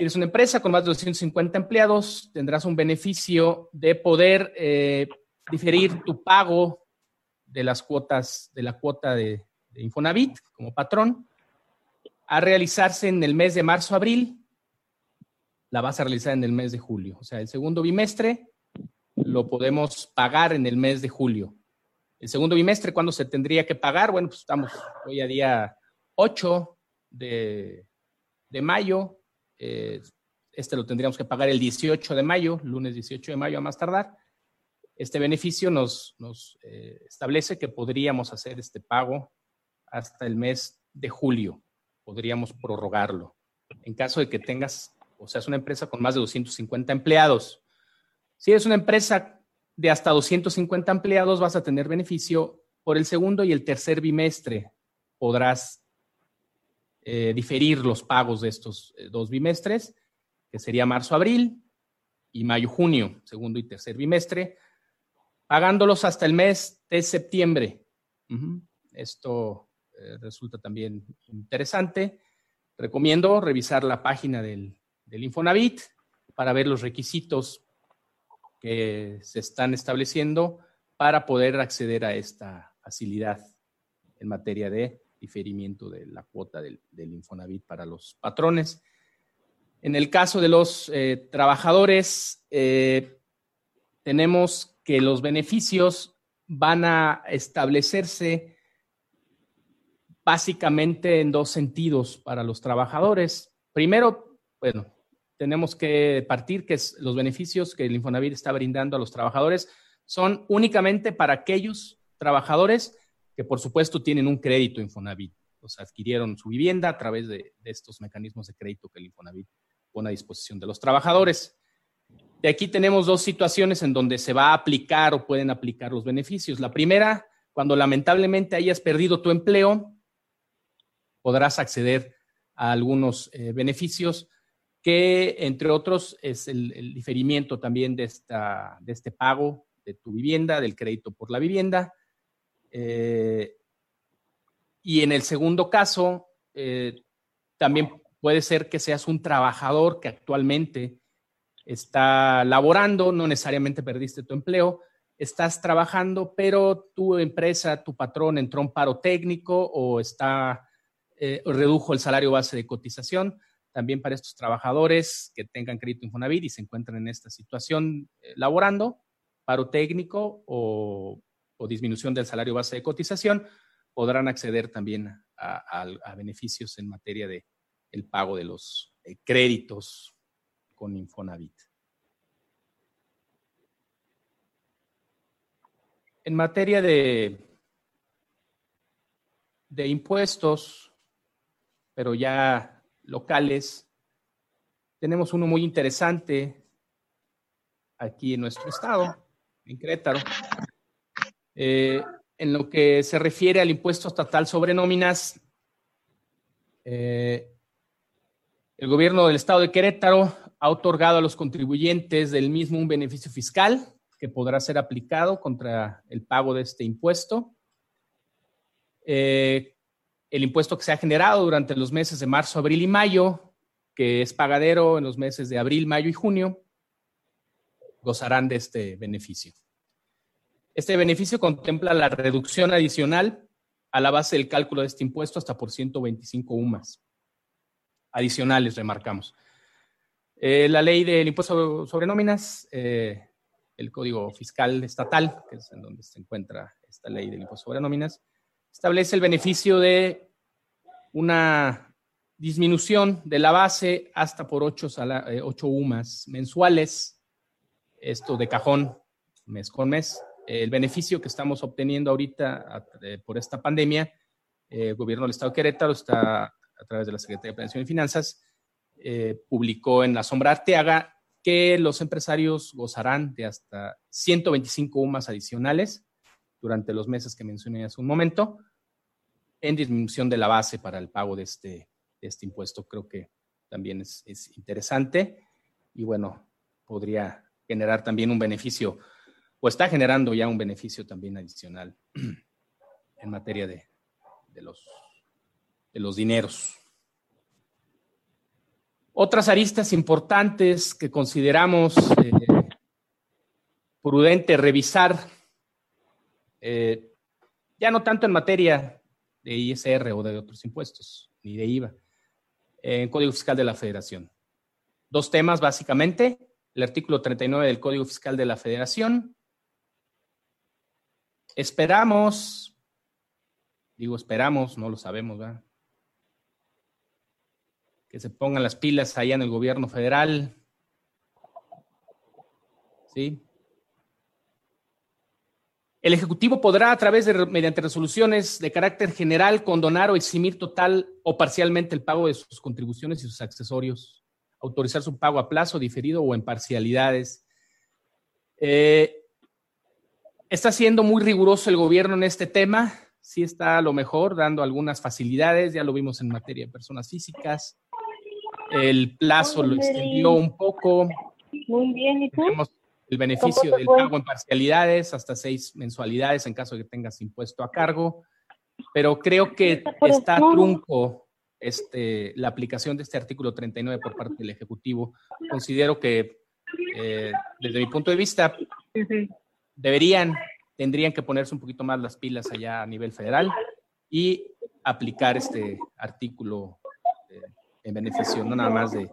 [SPEAKER 3] Eres una empresa con más de 250 empleados, tendrás un beneficio de poder eh, diferir tu pago de las cuotas, de la cuota de, de Infonavit como patrón, a realizarse en el mes de marzo-abril. La vas a realizar en el mes de julio. O sea, el segundo bimestre lo podemos pagar en el mes de julio. El segundo bimestre, ¿cuándo se tendría que pagar? Bueno, pues estamos hoy a día 8 de, mayo. Eh, este lo tendríamos que pagar el 18 de mayo, lunes 18 de mayo a más tardar. Este beneficio nos, eh, establece que podríamos hacer este pago hasta el mes de julio. Podríamos prorrogarlo. En caso de que tengas, o sea, es una empresa con más de 250 empleados. Si es una empresa de hasta 250 empleados, vas a tener beneficio por el segundo y el tercer bimestre. Podrás eh, diferir los pagos de estos eh, dos bimestres, que sería marzo-abril y mayo-junio, segundo y tercer bimestre, pagándolos hasta el mes de septiembre. Esto eh, resulta también interesante. Recomiendo revisar la página del, del Infonavit para ver los requisitos que se están estableciendo para poder acceder a esta facilidad en materia de diferimiento de la cuota del, Infonavit para los patrones. En el caso de los eh, trabajadores, eh, tenemos que los beneficios van a establecerse básicamente en dos sentidos para los trabajadores. Primero, bueno, tenemos que partir que los beneficios que el Infonavit está brindando a los trabajadores son únicamente para aquellos trabajadores que por supuesto tienen un crédito Infonavit. O sea, adquirieron su vivienda a través de, estos mecanismos de crédito que el Infonavit pone a disposición de los trabajadores. De aquí tenemos dos situaciones en donde se va a aplicar o pueden aplicar los beneficios. La primera, cuando lamentablemente hayas perdido tu empleo, podrás acceder a algunos eh, beneficios que, entre otros, es el, diferimiento también de, esta, de este pago de tu vivienda, del crédito por la vivienda, eh, y en el segundo caso, eh, también puede ser que seas un trabajador que actualmente está laborando, no necesariamente perdiste tu empleo, estás trabajando, pero tu empresa, tu patrón entró en paro técnico o está eh, redujo el salario base de cotización. También para estos trabajadores que tengan crédito Infonavit y se encuentran en esta situación laborando, paro técnico o o disminución del salario base de cotización, podrán acceder también a, beneficios en materia de pago de los eh, créditos con Infonavit. En materia de, de impuestos, pero ya locales, tenemos uno muy interesante aquí en nuestro estado, en Querétaro, eh, en lo que se refiere al impuesto estatal sobre nóminas, eh, el gobierno del estado de Querétaro ha otorgado a los contribuyentes del mismo un beneficio fiscal que podrá ser aplicado contra el pago de este impuesto. Eh, el impuesto que se ha generado durante los meses de marzo, abril y mayo, que es pagadero en los meses de abril, mayo y junio, gozarán de este beneficio. Este beneficio contempla la reducción adicional a la base del cálculo de este impuesto hasta por 125 UMAS. Adicionales, remarcamos. Eh, la ley del impuesto sobre nóminas, eh, el Código Fiscal Estatal, que es en donde se encuentra esta ley del impuesto sobre nóminas, establece el beneficio de una disminución de la base hasta por 8, eh, UMAS mensuales, esto de cajón, mes con mes el beneficio que estamos obteniendo ahorita eh, por esta pandemia, eh, el gobierno del Estado de Querétaro está a través de la Secretaría de Planeación y Finanzas, eh, publicó en la sombra Arteaga que los empresarios gozarán de hasta 125 UMAS adicionales durante los meses que mencioné hace un momento, en disminución de la base para el pago de este, este impuesto. Creo que también es interesante y bueno, podría generar también un beneficio o está generando ya un beneficio también adicional [CLEARS THROAT] en materia de, los, de los dineros. Otras aristas importantes que consideramos eh, prudente revisar, eh, ya no tanto en materia de ISR o de otros impuestos, ni de IVA, en Código Fiscal de la Federación. Dos temas básicamente, el artículo 39 del Código Fiscal de la Federación Esperamos, digo esperamos, no lo sabemos, ¿verdad? Que se pongan las pilas allá en el gobierno federal. ¿Sí? El Ejecutivo podrá, a través de, mediante resoluciones de carácter general, condonar o eximir total o parcialmente el pago de sus contribuciones y sus accesorios, autorizar su pago a plazo, diferido o en parcialidades. Eh, está siendo muy riguroso el gobierno en este tema. Sí está a lo mejor dando algunas facilidades, ya lo vimos en materia de personas físicas. El plazo lo extendió un poco.
[SPEAKER 4] Muy bien, ¿y tú?
[SPEAKER 3] el beneficio del pago en parcialidades, hasta seis mensualidades en caso de que tengas impuesto a cargo. Pero creo que está trunco este, la aplicación de este artículo 39 por parte del Ejecutivo. Considero que, eh, desde mi punto de vista, deberían, tendrían que ponerse un poquito más las pilas allá a nivel federal y aplicar este artículo eh, en beneficio no nada más de,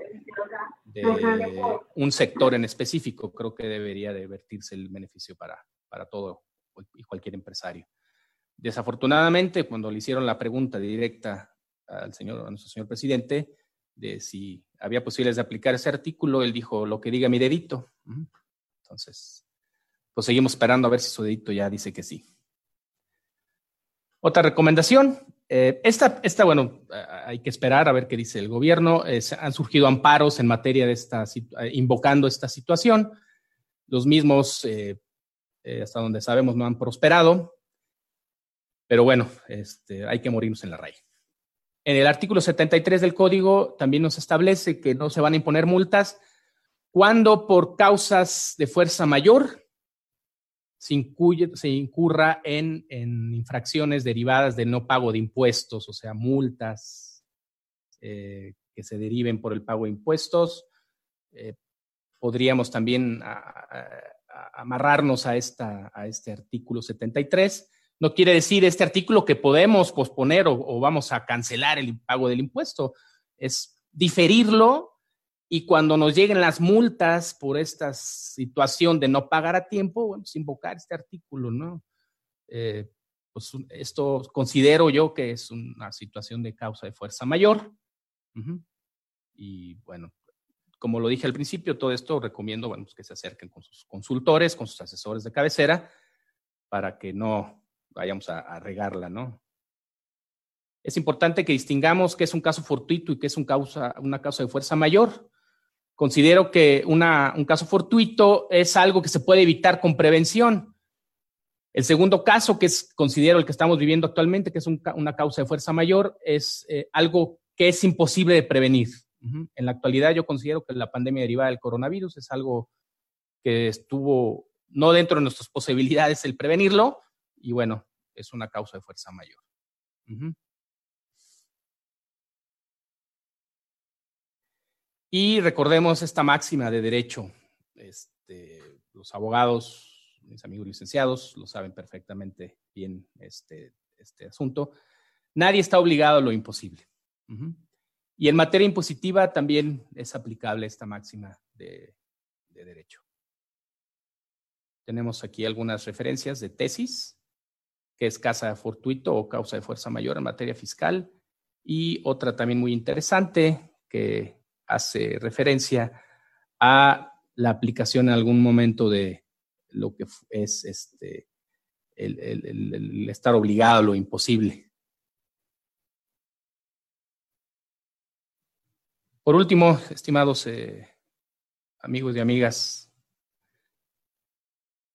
[SPEAKER 3] un sector en específico, creo que debería de vertirse el beneficio para, para todo y cualquier empresario. Desafortunadamente, cuando le hicieron la pregunta directa al señor, a nuestro señor presidente, de si había posibilidades de aplicar ese artículo, él dijo lo que diga mi dedito. Entonces, pues seguimos esperando a ver si su dedito ya dice que sí. Otra recomendación, eh, esta, esta, bueno, hay que esperar a ver qué dice el gobierno. Eh, han surgido amparos en materia de esta, eh, invocando esta situación. Los mismos, hasta donde sabemos, no han prosperado. Pero bueno, este, hay que morirnos en la raíz. En el artículo 73 del código también nos establece que no se van a imponer multas cuando por causas de fuerza mayor se, incurra en, infracciones derivadas del no pago de impuestos, o sea, multas eh, que se deriven por el pago de impuestos. Eh, podríamos también amarrarnos a, esta, a este artículo 73. No quiere decir este artículo que podemos posponer o vamos a cancelar el pago del impuesto. Es diferirlo y cuando nos lleguen las multas por esta situación de no pagar a tiempo, bueno, pues invocar este artículo, ¿no? Eh, pues esto considero yo que es una situación de causa de fuerza mayor. Y bueno, como lo dije al principio, todo esto recomiendo pues que se acerquen con sus consultores, con sus asesores de cabecera, para que no vayamos a, regarla, ¿no? Es importante que distingamos qué es un caso fortuito y qué es una causa de fuerza mayor. Considero que un caso fortuito es algo que se puede evitar con prevención. El segundo caso, que es, considero el que estamos viviendo actualmente, que es una causa de fuerza mayor, es eh, algo que es imposible de prevenir. En la actualidad yo considero que la pandemia derivada del coronavirus es algo que estuvo no dentro de nuestras posibilidades el prevenirlo y bueno, es una causa de fuerza mayor. Y recordemos esta máxima de derecho. Este, los abogados, mis amigos licenciados, lo saben perfectamente bien este, este asunto. Nadie está obligado a lo imposible. Y en materia impositiva también es aplicable esta máxima de, de derecho. Tenemos aquí algunas referencias de tesis, que es casa fortuito o causa de fuerza mayor en materia fiscal, y otra también muy interesante que hace referencia a la aplicación en algún momento de lo que es este, el, estar obligado a lo imposible. Por último, estimados eh, amigos y amigas,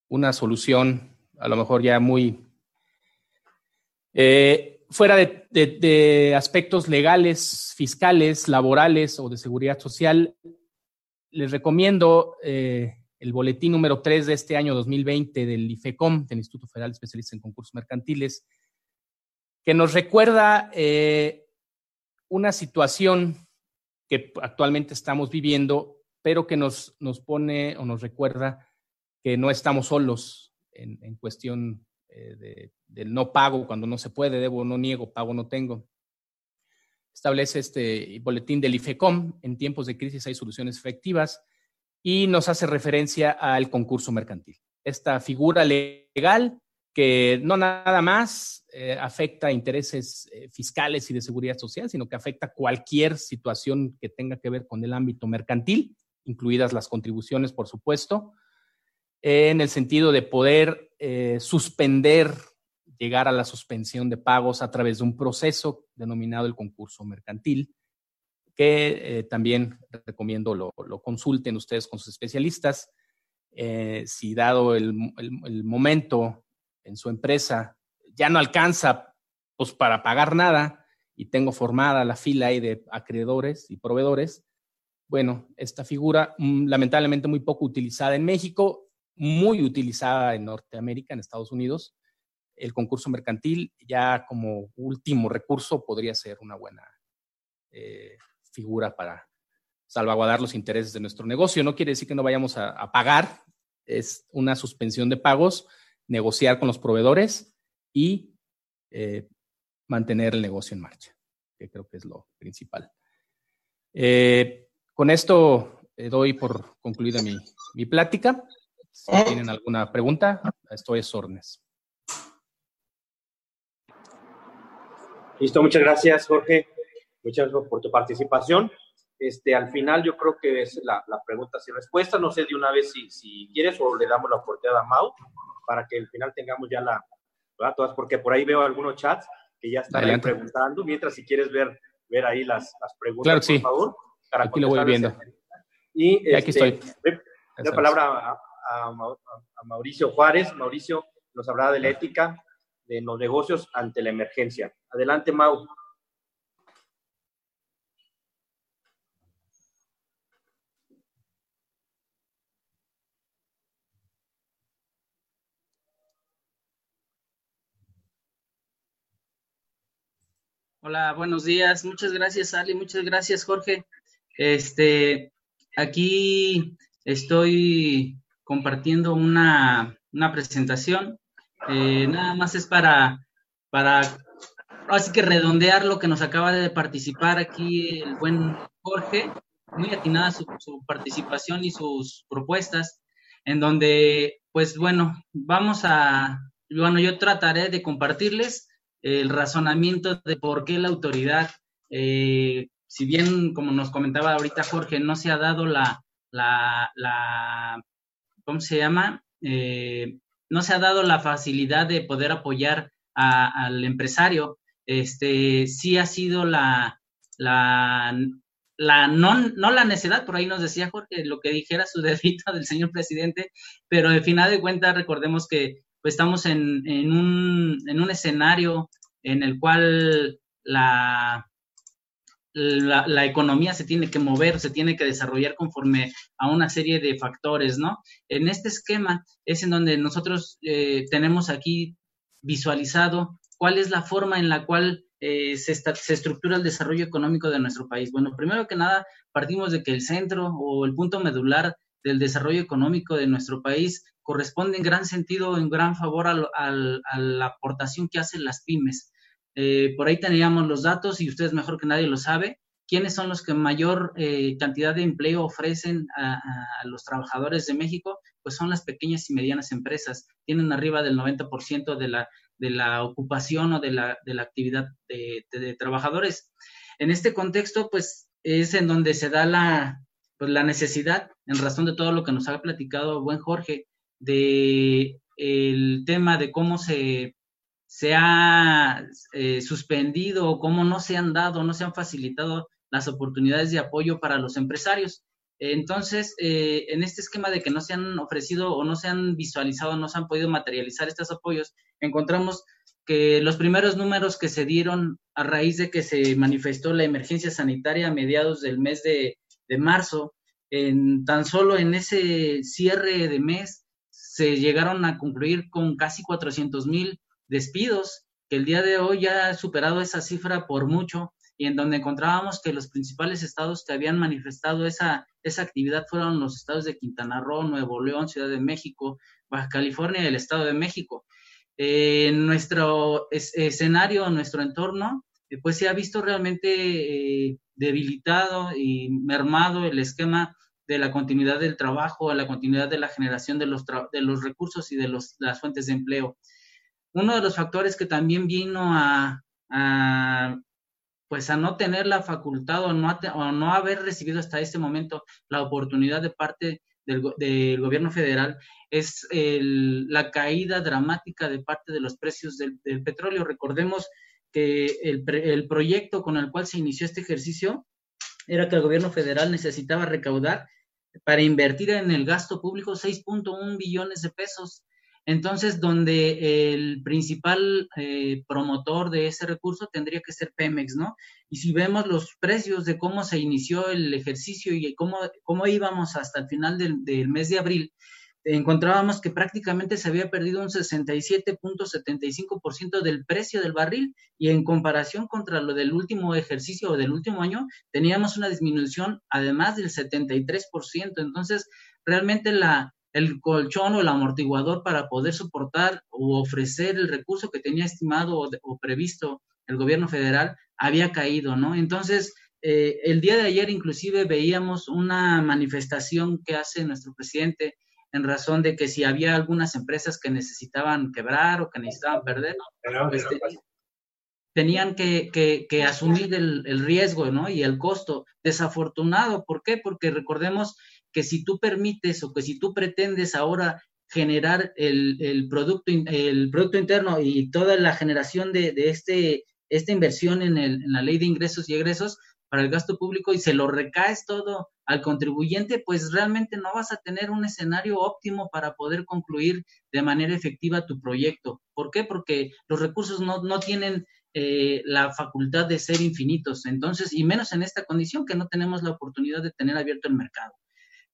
[SPEAKER 3] una solución a lo mejor ya muy eh, fuera de, aspectos legales, fiscales, laborales o de seguridad social, les recomiendo eh, el boletín número 3 de este año 2020 del IFECOM, del Instituto Federal de Especialistas en Concursos Mercantiles, que nos recuerda eh, una situación que actualmente estamos viviendo, pero que nos, nos pone o nos recuerda que no estamos solos en, en cuestión eh, del no pago cuando no se puede, debo, no niego, pago, no tengo. Establece este boletín del IFECOM, en tiempos de crisis hay soluciones efectivas, y nos hace referencia al concurso mercantil. Esta figura legal que no nada más eh, afecta intereses eh, fiscales y de seguridad social, sino que afecta cualquier situación que tenga que ver con el ámbito mercantil, incluidas las contribuciones, por supuesto, en el sentido de poder eh, suspender, llegar a la suspensión de pagos a través de un proceso denominado el concurso mercantil, que eh, también recomiendo lo, consulten ustedes con sus especialistas. Eh, si dado el, momento en su empresa ya no alcanza pues, para pagar nada y tengo formada la fila ahí de acreedores y proveedores, bueno, esta figura mm, lamentablemente muy poco utilizada en México, muy utilizada en Norteamérica, en Estados Unidos. El concurso mercantil ya como último recurso podría ser una buena eh, figura para salvaguardar los intereses de nuestro negocio. No quiere decir que no vayamos a, pagar, es una suspensión de pagos, negociar con los proveedores y eh, mantener el negocio en marcha, que creo que es lo principal. Eh, con esto doy por concluida mi plática. Si tienen alguna pregunta, estoy a órdenes.
[SPEAKER 1] Listo, muchas gracias, Jorge. Muchas gracias por tu participación. Este, al final yo creo que es la, la pregunta y respuesta. No sé de una vez si, si, quieres o le damos la oportunidad a Mau para que al final tengamos ya la, todas, porque por ahí veo algunos chats que ya están preguntando. Mientras si quieres ver, ver ahí las, las preguntas,
[SPEAKER 3] claro por favor. aquí lo voy viendo.
[SPEAKER 1] Y, aquí este, estoy. La palabra a, a, Mauricio Juárez. Mauricio nos hablará de la ética de los negocios ante la emergencia. Adelante, Mau.
[SPEAKER 4] Hola, buenos días. Muchas gracias, Ali. Muchas gracias, Jorge. Este, aquí estoy compartiendo una, presentación. Eh, nada más es para, para, así que redondear lo que nos acaba de participar aquí el buen Jorge. Muy atinada su, su participación y sus propuestas, en donde, pues bueno, vamos a, bueno, yo trataré de compartirles el razonamiento de por qué la autoridad, eh, si bien, como nos comentaba ahorita Jorge, no se ha dado la, la, ¿cómo se llama? Eh, no se ha dado la facilidad de poder apoyar al empresario, este, sí ha sido la, la, no, no, la necedad, por ahí nos decía Jorge, lo que dijera su [LAUGHS] dedito del señor presidente, pero al final de cuentas recordemos que pues estamos en, en, un, en un escenario en el cual la, la, economía se tiene que mover, se tiene que desarrollar conforme a una serie de factores, ¿no? En este esquema es en donde nosotros eh, tenemos aquí visualizado cuál es la forma en la cual eh, se, se, estructura el desarrollo económico de nuestro país. Bueno, primero que nada, partimos de que el centro o el punto medular del desarrollo económico de nuestro país corresponde en gran sentido, en gran favor a, la aportación que hacen las pymes. Eh, por ahí teníamos los datos y ustedes mejor que nadie lo sabe. ¿Quiénes son los que mayor eh, cantidad de empleo ofrecen a, los trabajadores de México? Pues son las pequeñas y medianas empresas. Tienen arriba del 90% de la, de la ocupación o de la, de la actividad de, trabajadores. En este contexto, pues es en donde se da la, pues, la necesidad, en razón de todo lo que nos ha platicado buen Jorge, de tema de cómo se, se ha eh, suspendido o cómo no se han dado, no se han facilitado las oportunidades de apoyo para los empresarios. Entonces, eh, en este esquema de que no se han ofrecido o no se han visualizado, no se han podido materializar estos apoyos, encontramos que los primeros números que se dieron a raíz de que se manifestó la emergencia sanitaria a mediados del mes de, de marzo, en, tan solo en ese cierre de mes se llegaron a concluir con casi 400 mil despidos, que el día de hoy ya ha superado esa cifra por mucho y en donde encontrábamos que los principales estados que habían manifestado esa, esa actividad fueron los estados de Quintana Roo, Nuevo León, Ciudad de México, Baja California y el Estado de México. en nuestro escenario, nuestro entorno, eh, pues se ha visto realmente eh, debilitado y mermado el esquema de la continuidad del trabajo, la continuidad de la generación de los, de los recursos y de los, las fuentes de empleo. Uno de los factores que también vino a, pues a no tener la facultad o no, o no haber recibido hasta este momento la oportunidad de parte del, gobierno federal es la caída dramática de parte de los precios del, petróleo. Recordemos que el, el proyecto con el cual se inició este ejercicio era que el gobierno federal necesitaba recaudar para invertir en el gasto público 6.1 billones de pesos. Entonces, donde el principal eh, promotor de ese recurso tendría que ser Pemex, ¿no? Y si vemos los precios de cómo se inició el ejercicio y cómo, cómo íbamos hasta el final del, del mes de abril, encontrábamos que prácticamente se había perdido un 67.75% del precio del barril y en comparación contra lo del último ejercicio o del último año, teníamos una disminución además del 73%. Entonces, realmente la, el colchón o el amortiguador para poder soportar o ofrecer el recurso que tenía estimado o, previsto el gobierno federal había caído, ¿no? Entonces, eh, el día de ayer inclusive veíamos una manifestación que hace nuestro presidente en razón de que si había algunas empresas que necesitaban quebrar o que necesitaban perder, pues, tenían que, que, asumir el, el, riesgo ¿no? y el costo. Desafortunado, ¿por qué? Porque recordemos que si tú permites o que si tú pretendes ahora generar el, el producto, el producto interno y toda la generación de, de este, esta inversión en, el, en la ley de ingresos y egresos, para el gasto público y se lo recaes todo al contribuyente, pues realmente no vas a tener un escenario óptimo para poder concluir de manera efectiva tu proyecto. ¿Por qué? Porque los recursos no, no tienen eh, la facultad de ser infinitos. Entonces, y menos en esta condición que no tenemos la oportunidad de tener abierto el mercado.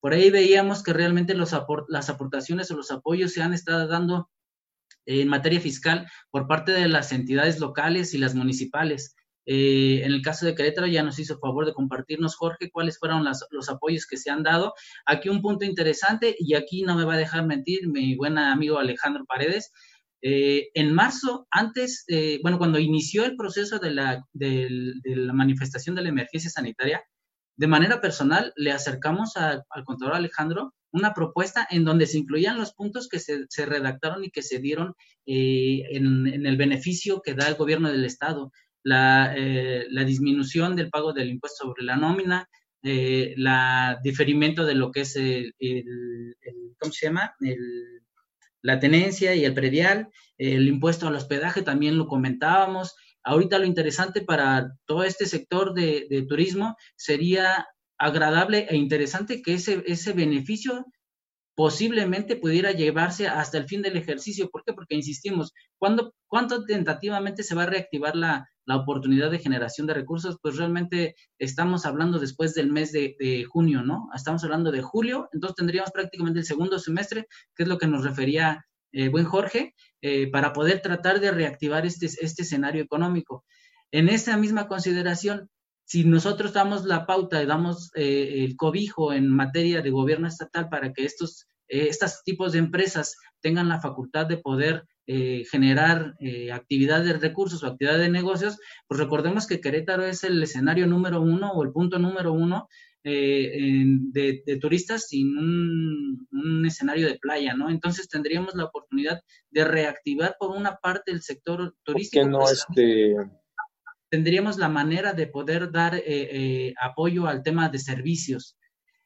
[SPEAKER 4] Por ahí veíamos que realmente los las aportaciones o los apoyos se han estado dando en materia fiscal por parte de las entidades locales y las municipales. Eh, en el caso de Querétaro ya nos hizo favor de compartirnos, Jorge, cuáles fueron los apoyos que se han dado. Aquí un punto interesante, y aquí no me va a dejar mentir mi buen amigo Alejandro Paredes. Eh, en marzo, antes, eh, bueno, cuando inició el proceso de la, manifestación de la emergencia sanitaria, de manera personal le acercamos al contador Alejandro una propuesta en donde se incluían los puntos que se, redactaron y que se dieron en, en, el beneficio que da el gobierno del Estado la, eh, la disminución del pago del impuesto sobre la nómina, eh, la diferimiento de lo que es el, ¿cómo se llama? la tenencia y el predial, el impuesto al hospedaje, también lo comentábamos. Ahorita lo interesante para todo este sector de, turismo sería agradable e interesante que ese, ese beneficio posiblemente pudiera llevarse hasta el fin del ejercicio. ¿Por qué? Porque insistimos, ¿cuándo, ¿cuánto tentativamente se va a reactivar la, la, oportunidad de generación de recursos? Pues realmente estamos hablando después del mes de, junio, ¿no? Estamos hablando de julio, entonces tendríamos prácticamente el segundo semestre, que es lo que nos refería eh, buen Jorge, eh, para poder tratar de reactivar este, este escenario económico. En esa misma consideración, si nosotros damos la pauta y damos eh, el cobijo en materia de gobierno estatal para que estos, estos tipos de empresas tengan la facultad de poder generar actividad de recursos o actividad de negocios, pues recordemos que Querétaro es el escenario número uno o el punto número uno de, turistas sin un, un, escenario de playa, ¿no? Entonces tendríamos la oportunidad de reactivar por una parte el sector turístico.
[SPEAKER 5] Que no, este
[SPEAKER 4] tendríamos la manera de poder dar eh, eh, apoyo al tema de servicios.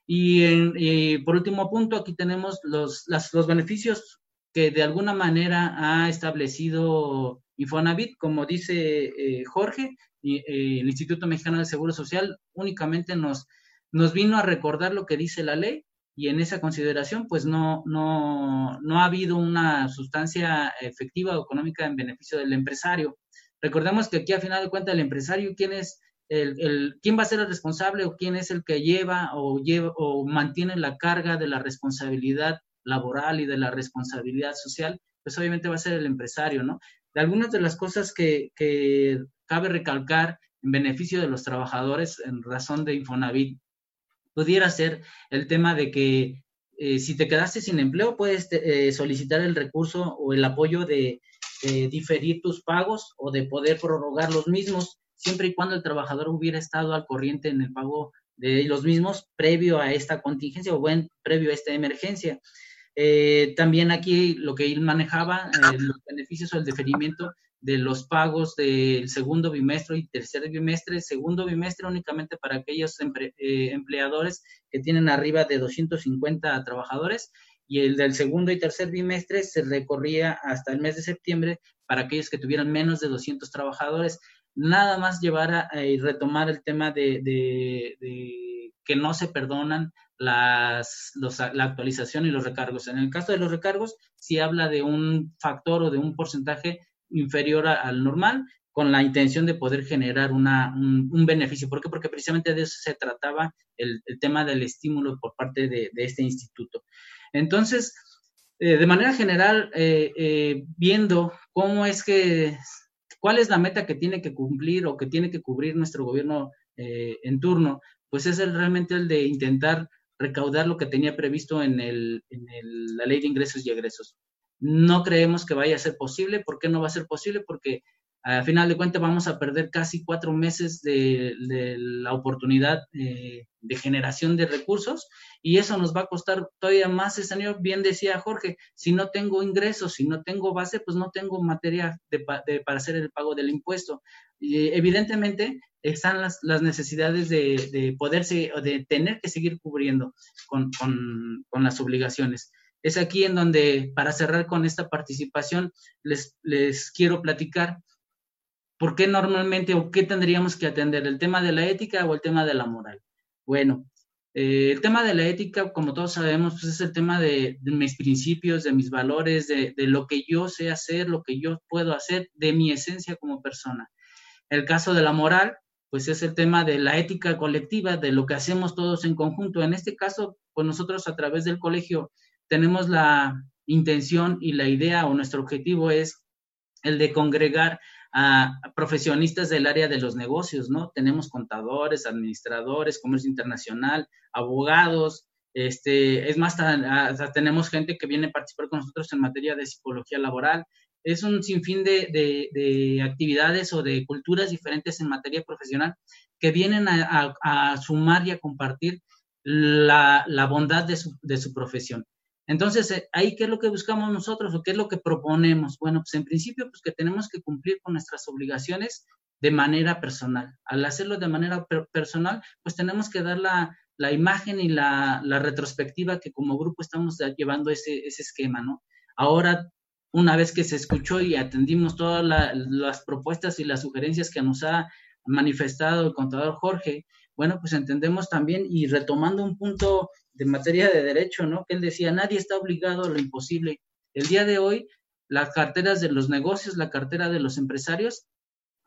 [SPEAKER 4] Y, por último punto, aquí tenemos los, los beneficios que de alguna manera ha establecido Infonavit, como dice eh, Jorge, el Instituto Mexicano de Seguro Social únicamente nos, nos vino a recordar lo que dice la ley y en esa consideración pues no, no, no ha habido una sustancia efectiva o económica en beneficio del empresario. Recordemos que aquí a final de cuentas el empresario, ¿quién es el, quién va a ser el responsable o quién es el que lleva o lleva o mantiene la carga de la responsabilidad laboral y de la responsabilidad social, pues obviamente va a ser el empresario, ¿no? De algunas de las cosas que, cabe recalcar en beneficio de los trabajadores en razón de Infonavit, pudiera ser el tema de que eh, si te quedaste sin empleo, puedes eh, solicitar el recurso o el apoyo de, diferir tus pagos o de poder prorrogar los mismos, siempre y cuando el trabajador hubiera estado al corriente en el pago de los mismos previo a esta contingencia o buen, previo a esta emergencia. Eh, también aquí lo que él manejaba, los beneficios o el deferimiento de los pagos del segundo bimestre y tercer bimestre. Segundo bimestre únicamente para aquellos eh, empleadores que tienen arriba de 250 trabajadores y el del segundo y tercer bimestre se recorría hasta el mes de septiembre para aquellos que tuvieran menos de 200 trabajadores. Nada más llevar a, y retomar el tema de, que no se perdonan las, la actualización y los recargos. En el caso de los recargos, si habla de un factor o de un porcentaje inferior al normal con la intención de poder generar una, un, beneficio. ¿Por qué? Porque precisamente de eso se trataba el, tema del estímulo por parte de, este instituto. Entonces, eh, de manera general, eh, eh, viendo cómo es que, cuál es la meta que tiene que cumplir o que tiene que cubrir nuestro gobierno en turno, pues es el, realmente el de intentar recaudar lo que tenía previsto en, el, en la ley de ingresos y egresos. No creemos que vaya a ser posible. ¿Por qué no va a ser posible? Porque al final de cuentas vamos a perder casi cuatro meses de, la oportunidad eh, de generación de recursos y eso nos va a costar todavía más ese año. Bien decía Jorge, si no tengo ingresos, si no tengo base, pues no tengo materia para hacer el pago del impuesto. Y evidentemente están las, necesidades de, poderse de tener que seguir cubriendo con las obligaciones. Es aquí en donde, para cerrar con esta participación, les, les quiero platicar por qué normalmente o qué tendríamos que atender, el tema de la ética o el tema de la moral. Bueno, eh, el tema de la ética, como todos sabemos, pues es el tema de, mis principios, de mis valores, de, de, lo que yo sé hacer, lo que yo puedo hacer, de mi esencia como persona. El caso de la moral, pues es el tema de la ética colectiva, de lo que hacemos todos en conjunto. En este caso, pues nosotros a través del colegio tenemos la intención y la idea o nuestro objetivo es el de congregar a profesionistas del área de los negocios, ¿no? Tenemos contadores, administradores, comercio internacional, abogados, este, es más, tenemos gente que viene a participar con nosotros en materia de psicología laboral. Es un sinfín de, actividades o de culturas diferentes en materia profesional que vienen a, sumar y a compartir la, bondad de su profesión. Entonces, eh, ahí, ¿qué es lo que buscamos nosotros o qué es lo que proponemos? Bueno, pues en principio, pues que tenemos que cumplir con nuestras obligaciones de manera personal. Al hacerlo de manera personal, pues tenemos que dar la, imagen y la, retrospectiva que como grupo estamos llevando ese, ese esquema, ¿no? Ahora, una vez que se escuchó y atendimos todas las propuestas y las sugerencias que nos ha manifestado el contador Jorge, bueno, pues entendemos también y retomando un punto de materia de derecho, ¿no? Que él decía, nadie está obligado a lo imposible. El día de hoy, las carteras de los negocios, la cartera de los empresarios,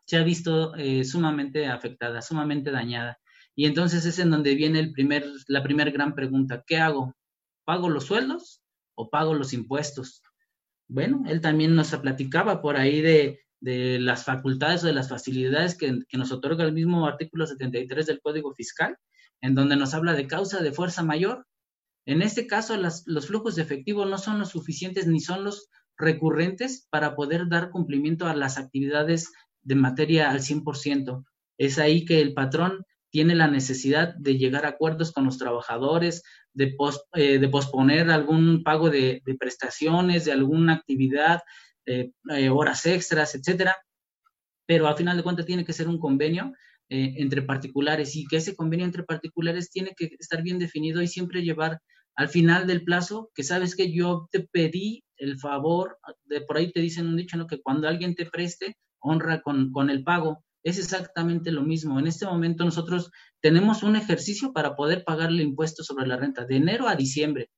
[SPEAKER 4] se ha visto eh, sumamente afectada, sumamente dañada. Y entonces es en donde viene el primer, la primera gran pregunta, ¿qué hago? ¿Pago los sueldos o pago los impuestos? Bueno, él también nos platicaba por ahí de, de las facultades o de las facilidades que, que, nos otorga el mismo artículo 73 del Código Fiscal, en donde nos habla de causa de fuerza mayor. En este caso, los flujos de efectivo no son los suficientes ni son los recurrentes para poder dar cumplimiento a las actividades de materia al 100%. Es ahí que el patrón tiene la necesidad de llegar a acuerdos con los trabajadores, de, eh, posponer algún pago de, prestaciones, de alguna actividad, eh, horas extras, etcétera. Pero al final de cuentas tiene que ser un convenio eh, entre particulares y que ese convenio entre particulares tiene que estar bien definido y siempre llevar al final del plazo que sabes que yo te pedí el favor, de por ahí te dicen un dicho, ¿no? Que cuando alguien te preste, honra con, con el pago. Es exactamente lo mismo. En este momento nosotros tenemos un ejercicio para poder pagar el impuesto sobre la renta de enero a diciembre.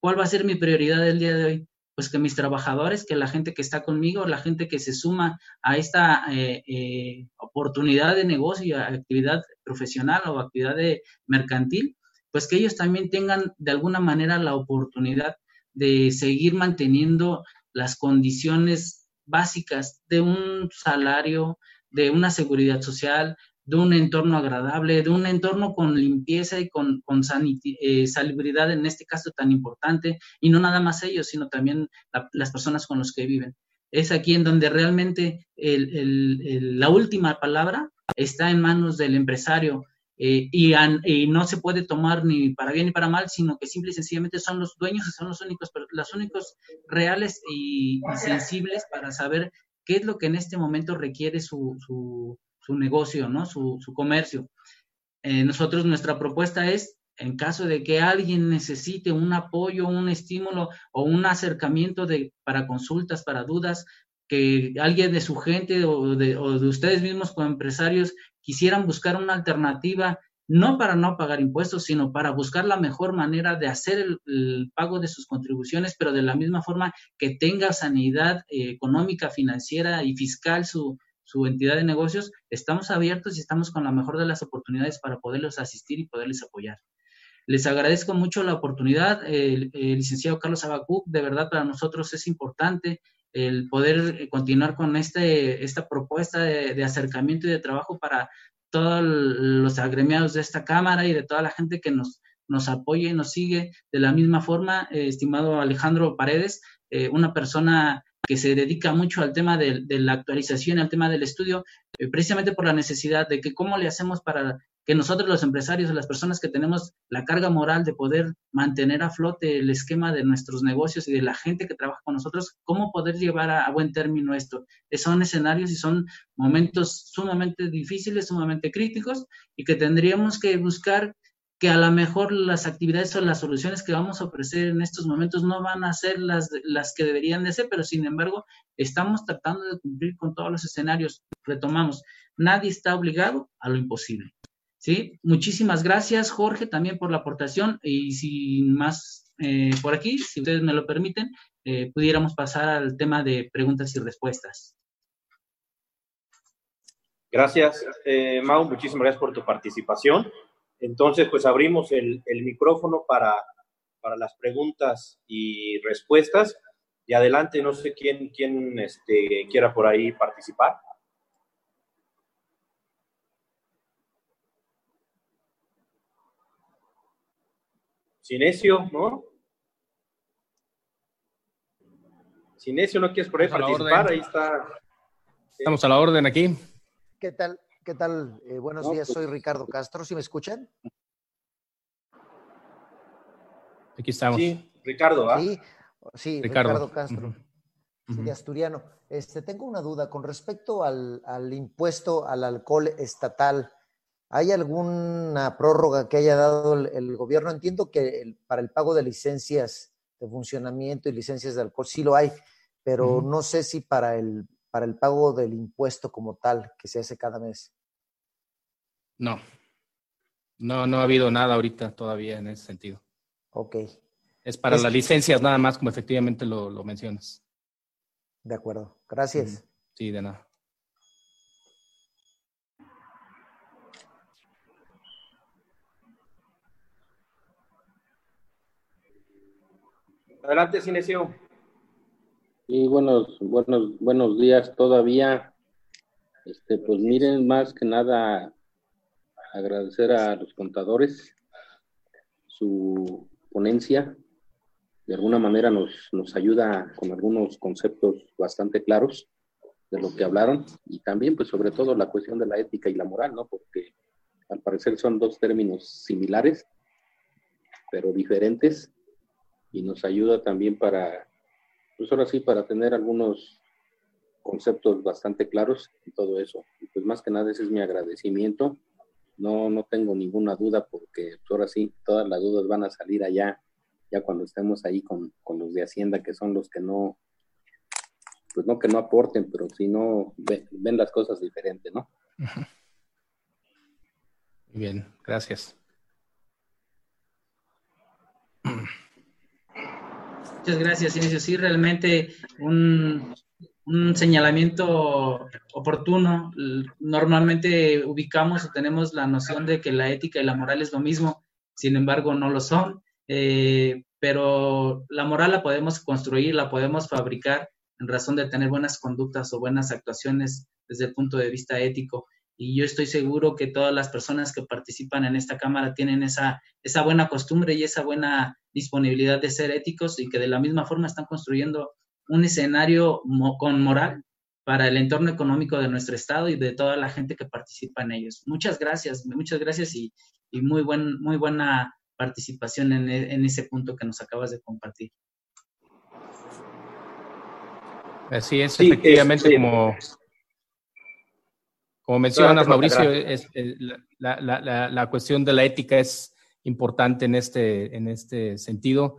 [SPEAKER 4] ¿Cuál va a ser mi prioridad el día de hoy? Pues que mis trabajadores, que la gente que está conmigo, la gente que se suma a esta eh, eh, oportunidad de negocio, actividad profesional o actividad de mercantil, pues que ellos también tengan de alguna manera la oportunidad de seguir manteniendo las condiciones básicas de un salario, de una seguridad social, de un entorno agradable, de un entorno con limpieza y con, con eh, salubridad, en este caso tan importante, y no nada más ellos, sino también las personas con las que viven. Es aquí en donde realmente la última palabra está en manos del empresario eh, y, no se puede tomar ni para bien ni para mal, sino que simple y sencillamente son los dueños y son los únicos, los únicos reales y sensibles para saber qué es lo que en este momento requiere su, su, su negocio, ¿no? Su, su comercio. Eh, nosotros, nuestra propuesta es, en caso de que alguien necesite un apoyo, un estímulo o un acercamiento de, para consultas, para dudas, que alguien de su gente o de, ustedes mismos como empresarios quisieran buscar una alternativa no para no pagar impuestos, sino para buscar la mejor manera de hacer el, pago de sus contribuciones, pero de la misma forma que tenga sanidad eh, económica, financiera y fiscal su, su entidad de negocios, estamos abiertos y estamos con la mejor de las oportunidades para poderlos asistir y poderles apoyar. Les agradezco mucho la oportunidad, el, licenciado Carlos Abacuc, de verdad para nosotros es importante el poder continuar con este, esta propuesta de, de acercamiento y de trabajo para todos los agremiados de esta Cámara y de toda la gente que nos, nos apoya y nos sigue. De la misma forma, eh, estimado Alejandro Paredes, eh, una persona que se dedica mucho al tema de, la actualización, al tema del estudio, eh, precisamente por la necesidad de que cómo le hacemos para que nosotros los empresarios, las personas que tenemos la carga moral de poder mantener a flote el esquema de nuestros negocios y de la gente que trabaja con nosotros, cómo poder llevar a, buen término esto. Eh, son escenarios y son momentos sumamente difíciles, sumamente críticos y que tendríamos que buscar que a lo mejor las actividades o las soluciones que vamos a ofrecer en estos momentos no van a ser las, las que deberían de ser, pero sin embargo estamos tratando de cumplir con todos los escenarios. Retomamos, nadie está obligado a lo imposible. ¿sí? Muchísimas gracias, Jorge, también por la aportación y sin más eh, por aquí, si ustedes me lo permiten, eh, pudiéramos pasar al tema de preguntas y respuestas.
[SPEAKER 1] Gracias, eh, Mau, muchísimas gracias por tu participación. Entonces, pues abrimos el, micrófono para, para, las preguntas y respuestas. Y adelante, no sé quién, quién este, quiera por ahí participar. Sinesio, ¿no? Sinesio, ¿no quieres por ahí participar? Ahí está.
[SPEAKER 3] Estamos a la orden aquí.
[SPEAKER 5] ¿Qué tal? ¿Qué tal? Eh, buenos días, pues soy Ricardo Castro. ¿Sí me escuchan?
[SPEAKER 3] Aquí estamos.
[SPEAKER 1] Sí, Ricardo, ¿ah?
[SPEAKER 5] Sí, sí Ricardo, Castro, de Asturiano. Este, tengo una duda con respecto al, al impuesto al alcohol estatal. ¿Hay alguna prórroga que haya dado el, gobierno? Entiendo que para el pago de licencias de funcionamiento y licencias de alcohol sí lo hay, pero no sé si para el, para el pago del impuesto como tal que se hace cada mes.
[SPEAKER 3] No, no, no ha habido nada ahorita todavía en ese sentido.
[SPEAKER 5] Ok.
[SPEAKER 3] Es para las licencias nada más, como efectivamente lo, lo mencionas.
[SPEAKER 5] De acuerdo. Gracias.
[SPEAKER 3] Sí, de nada.
[SPEAKER 1] Adelante, Cinesio.
[SPEAKER 6] Y buenos, buenos, buenos días todavía. Este, pues miren, más que nada agradecer a los contadores su ponencia. De alguna manera nos, nos ayuda con algunos conceptos bastante claros de lo que hablaron y también, pues sobre todo la cuestión de la ética y la moral, ¿no? Porque al parecer son dos términos similares, pero diferentes y nos ayuda también para, pues ahora sí, para tener algunos conceptos bastante claros y todo eso. Y pues más que nada ese es mi agradecimiento. No, no tengo ninguna duda porque pues ahora sí, todas las dudas van a salir allá, ya cuando estemos ahí con, con los de Hacienda, que son los que no, pues no que no aporten, pero si no ven, las cosas diferentes, ¿no?
[SPEAKER 3] Bien, gracias.
[SPEAKER 4] Muchas gracias, Inicio. Sí, realmente un, señalamiento oportuno. Normalmente ubicamos o tenemos la noción de que la ética y la moral es lo mismo, sin embargo no lo son. Eh, pero la moral la podemos construir, la podemos fabricar en razón de tener buenas conductas o buenas actuaciones desde el punto de vista ético y yo estoy seguro que todas las personas que participan en esta Cámara tienen esa, esa buena costumbre y esa buena disponibilidad de ser éticos y que de la misma forma están construyendo un escenario con moral para el entorno económico de nuestro Estado y de toda la gente que participa en ellos. Muchas gracias, muchas gracias y, y muy, buen, muy buena participación en, en ese punto que nos acabas de compartir.
[SPEAKER 3] Así es, efectivamente, como, como mencionas, Mauricio, es, la, cuestión de la ética es importante en este, en este sentido.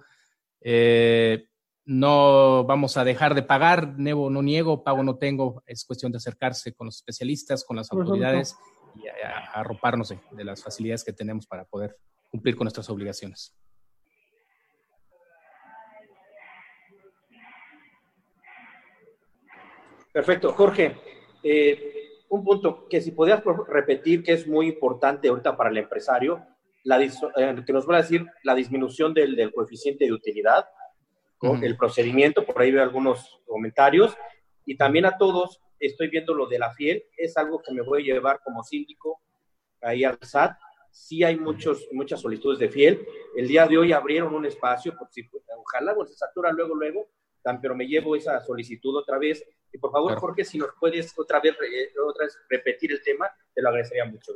[SPEAKER 3] Eh, no vamos a dejar de pagar, Nebo no niego, pago no tengo, es cuestión de acercarse con los especialistas, con las autoridades y arroparnos de las facilidades que tenemos para poder cumplir con nuestras obligaciones.
[SPEAKER 1] Perfecto. Jorge, eh, un punto que si podías repetir que es muy importante ahorita para el empresario, la, eh, que nos va a decir la disminución del, coeficiente de utilidad, el procedimiento, por ahí veo algunos comentarios, y también a todos, estoy viendo lo de la fiel, es algo que me voy a llevar como síndico ahí al SAT, sí hay muchos, muchas solicitudes de fiel, el día de hoy abrieron un espacio, por si, ojalá, pues se satura luego, luego, pero me llevo esa solicitud otra vez. Y por favor, Jorge, si nos puedes otra vez, otra vez repetir el tema, te lo agradecería mucho.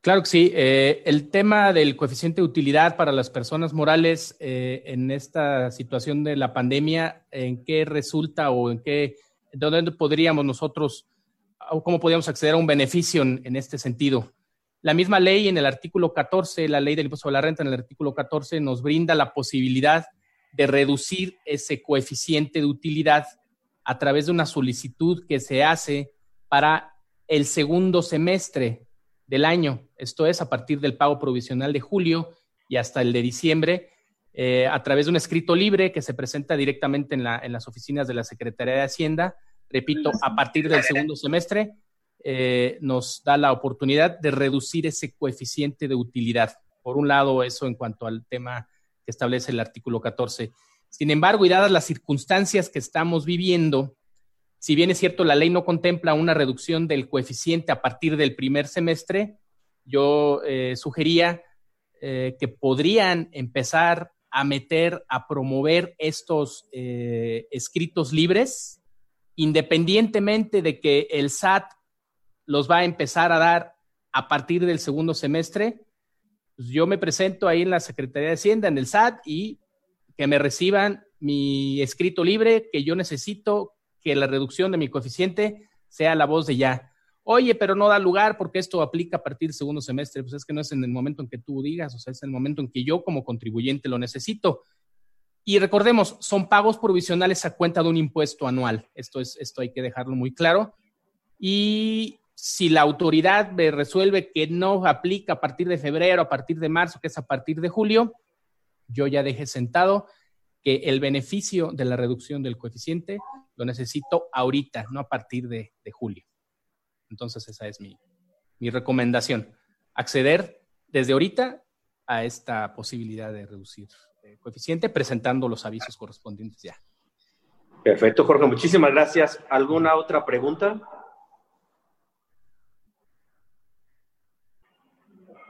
[SPEAKER 3] Claro que sí. Eh, el tema del coeficiente de utilidad para las personas morales eh, en esta situación de la pandemia, ¿en qué resulta o en qué, dónde podríamos nosotros, o cómo podríamos acceder a un beneficio en, en, este sentido? La misma ley en el artículo 14, la ley del impuesto a la renta en el artículo 14, nos brinda la posibilidad de reducir ese coeficiente de utilidad a través de una solicitud que se hace para el segundo semestre del año, esto es a partir del pago provisional de julio y hasta el de diciembre, eh, a través de un escrito libre que se presenta directamente en, las oficinas de la Secretaría de Hacienda. Repito, a partir del segundo semestre eh, nos da la oportunidad de reducir ese coeficiente de utilidad. Por un lado, eso en cuanto al tema que establece el artículo 14. Sin embargo, y dadas las circunstancias que estamos viviendo, si bien es cierto, la ley no contempla una reducción del coeficiente a partir del primer semestre, yo eh, sugería eh, que podrían empezar a meter, a promover estos eh, escritos libres, independientemente de que el SAT los va a empezar a dar a partir del segundo semestre, pues yo me presento ahí en la Secretaría de Hacienda, en el SAT, y que me reciban mi escrito libre, que yo necesito que la reducción de mi coeficiente sea la voz de ya. Oye, pero no da lugar porque esto aplica a partir del segundo semestre. Pues es que no es en el momento en que tú digas, o sea, es en el momento en que yo como contribuyente lo necesito. Y recordemos, son pagos provisionales a cuenta de un impuesto anual. Esto, es, esto hay que dejarlo muy claro. Y si la autoridad resuelve que no aplica a partir de febrero, a partir de marzo, que es a partir de julio, yo ya dejé sentado que el beneficio de la reducción del coeficiente lo necesito ahorita, no a partir de, julio. Entonces esa es mi, recomendación, acceder desde ahorita a esta posibilidad de reducir el coeficiente presentando los avisos correspondientes ya.
[SPEAKER 1] Perfecto, Jorge, muchísimas gracias. ¿Alguna otra pregunta?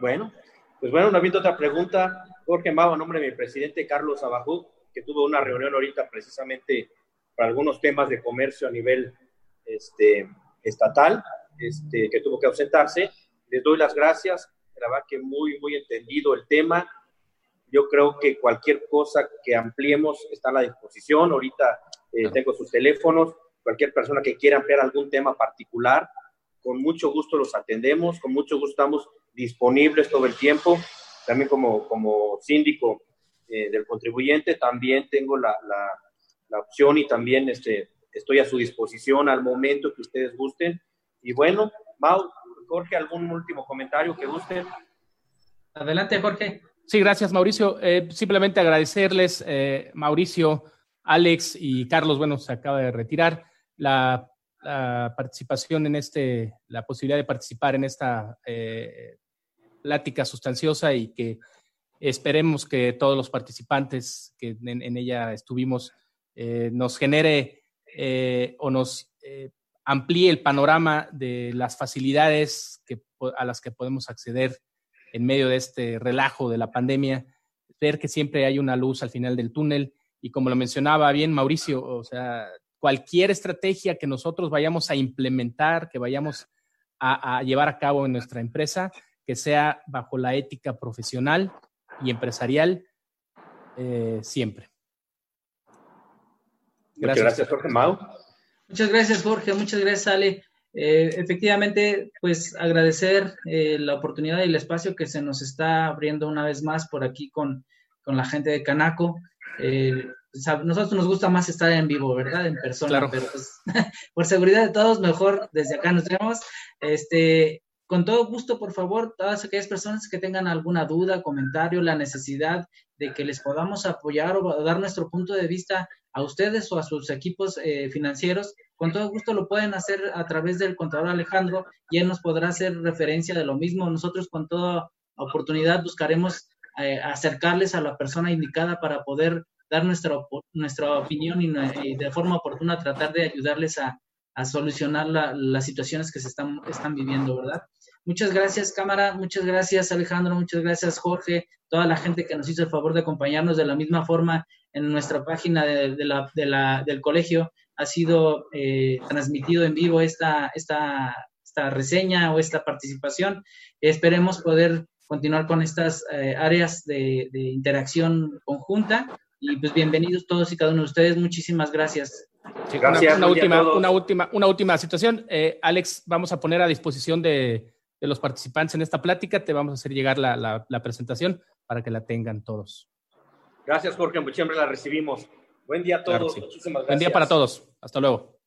[SPEAKER 1] Bueno, pues bueno, no habiendo otra pregunta, Jorge Mau, a nombre de mi presidente Carlos Abajú, que tuvo una reunión ahorita precisamente para algunos temas de comercio a nivel este, estatal, este, que tuvo que ausentarse. Les doy las gracias, la verdad que muy, muy entendido el tema. Yo creo que cualquier cosa que ampliemos está a la disposición. Ahorita eh, tengo sus teléfonos. Cualquier persona que quiera ampliar algún tema particular, con mucho gusto los atendemos, con mucho gusto estamos disponibles todo el tiempo. También como, como síndico eh, del contribuyente, también tengo la, la, opción y también este, estoy a su disposición al momento que ustedes gusten. Y bueno, Mau, Jorge, ¿algún último comentario que gusten?
[SPEAKER 4] Adelante, Jorge.
[SPEAKER 3] Sí, gracias, Mauricio. Eh, simplemente agradecerles, eh, Mauricio, Alex y Carlos, bueno, se acaba de retirar, la, participación en este, la posibilidad de participar en esta plática sustanciosa y que esperemos que todos los participantes que en, ella estuvimos eh, nos genere eh, o nos eh, amplíe el panorama de las facilidades que, a las que podemos acceder en medio de este relajo de la pandemia, ver que siempre hay una luz al final del túnel. Y como lo mencionaba bien Mauricio, o sea, cualquier estrategia que nosotros vayamos a implementar, que vayamos a llevar a cabo en nuestra empresa, que sea bajo la ética profesional y empresarial eh, siempre.
[SPEAKER 1] Muchas gracias, Jorge Mau.
[SPEAKER 4] Muchas gracias, Jorge. Muchas gracias, Ale. Eh, efectivamente, pues agradecer eh, la oportunidad y el espacio que se nos está abriendo una vez más por aquí con, con la gente de Canaco. Eh, nosotros nos gusta más estar en vivo, ¿verdad? En persona, pero pues, [LAUGHS] por seguridad de todos, mejor desde acá nos vemos. Este, con todo gusto, por favor, todas aquellas personas que tengan alguna duda, comentario, la necesidad de que les podamos apoyar o dar nuestro punto de vista a ustedes o a sus equipos eh, financieros, con todo gusto lo pueden hacer a través del contador Alejandro y él nos podrá hacer referencia de lo mismo. Nosotros con toda oportunidad buscaremos eh, acercarles a la persona indicada para poder dar nuestra, nuestra opinión y, de forma oportuna tratar de ayudarles a, solucionar las situaciones que se están, están viviendo, ¿verdad? Muchas gracias, cámara. Muchas gracias, Alejandro. Muchas gracias, Jorge. Toda la gente que nos hizo el favor de acompañarnos de la misma forma en nuestra página de, la, de la, del colegio. Ha sido eh, transmitido en vivo esta, esta, esta reseña o esta participación. Esperemos poder continuar con estas eh, áreas de, de interacción conjunta y pues bienvenidos todos y cada uno de ustedes. Muchísimas gracias.
[SPEAKER 3] gracias una, última, una, última, una última situación. Eh, Alex, vamos a poner a disposición de, de, los participantes en esta plática. Te vamos a hacer llegar la, la, la presentación para que la tengan todos.
[SPEAKER 1] Gracias, Jorge. Siempre la recibimos. Buen día a todos. Muchísimas gracias.
[SPEAKER 3] Buen día para todos. Hasta luego.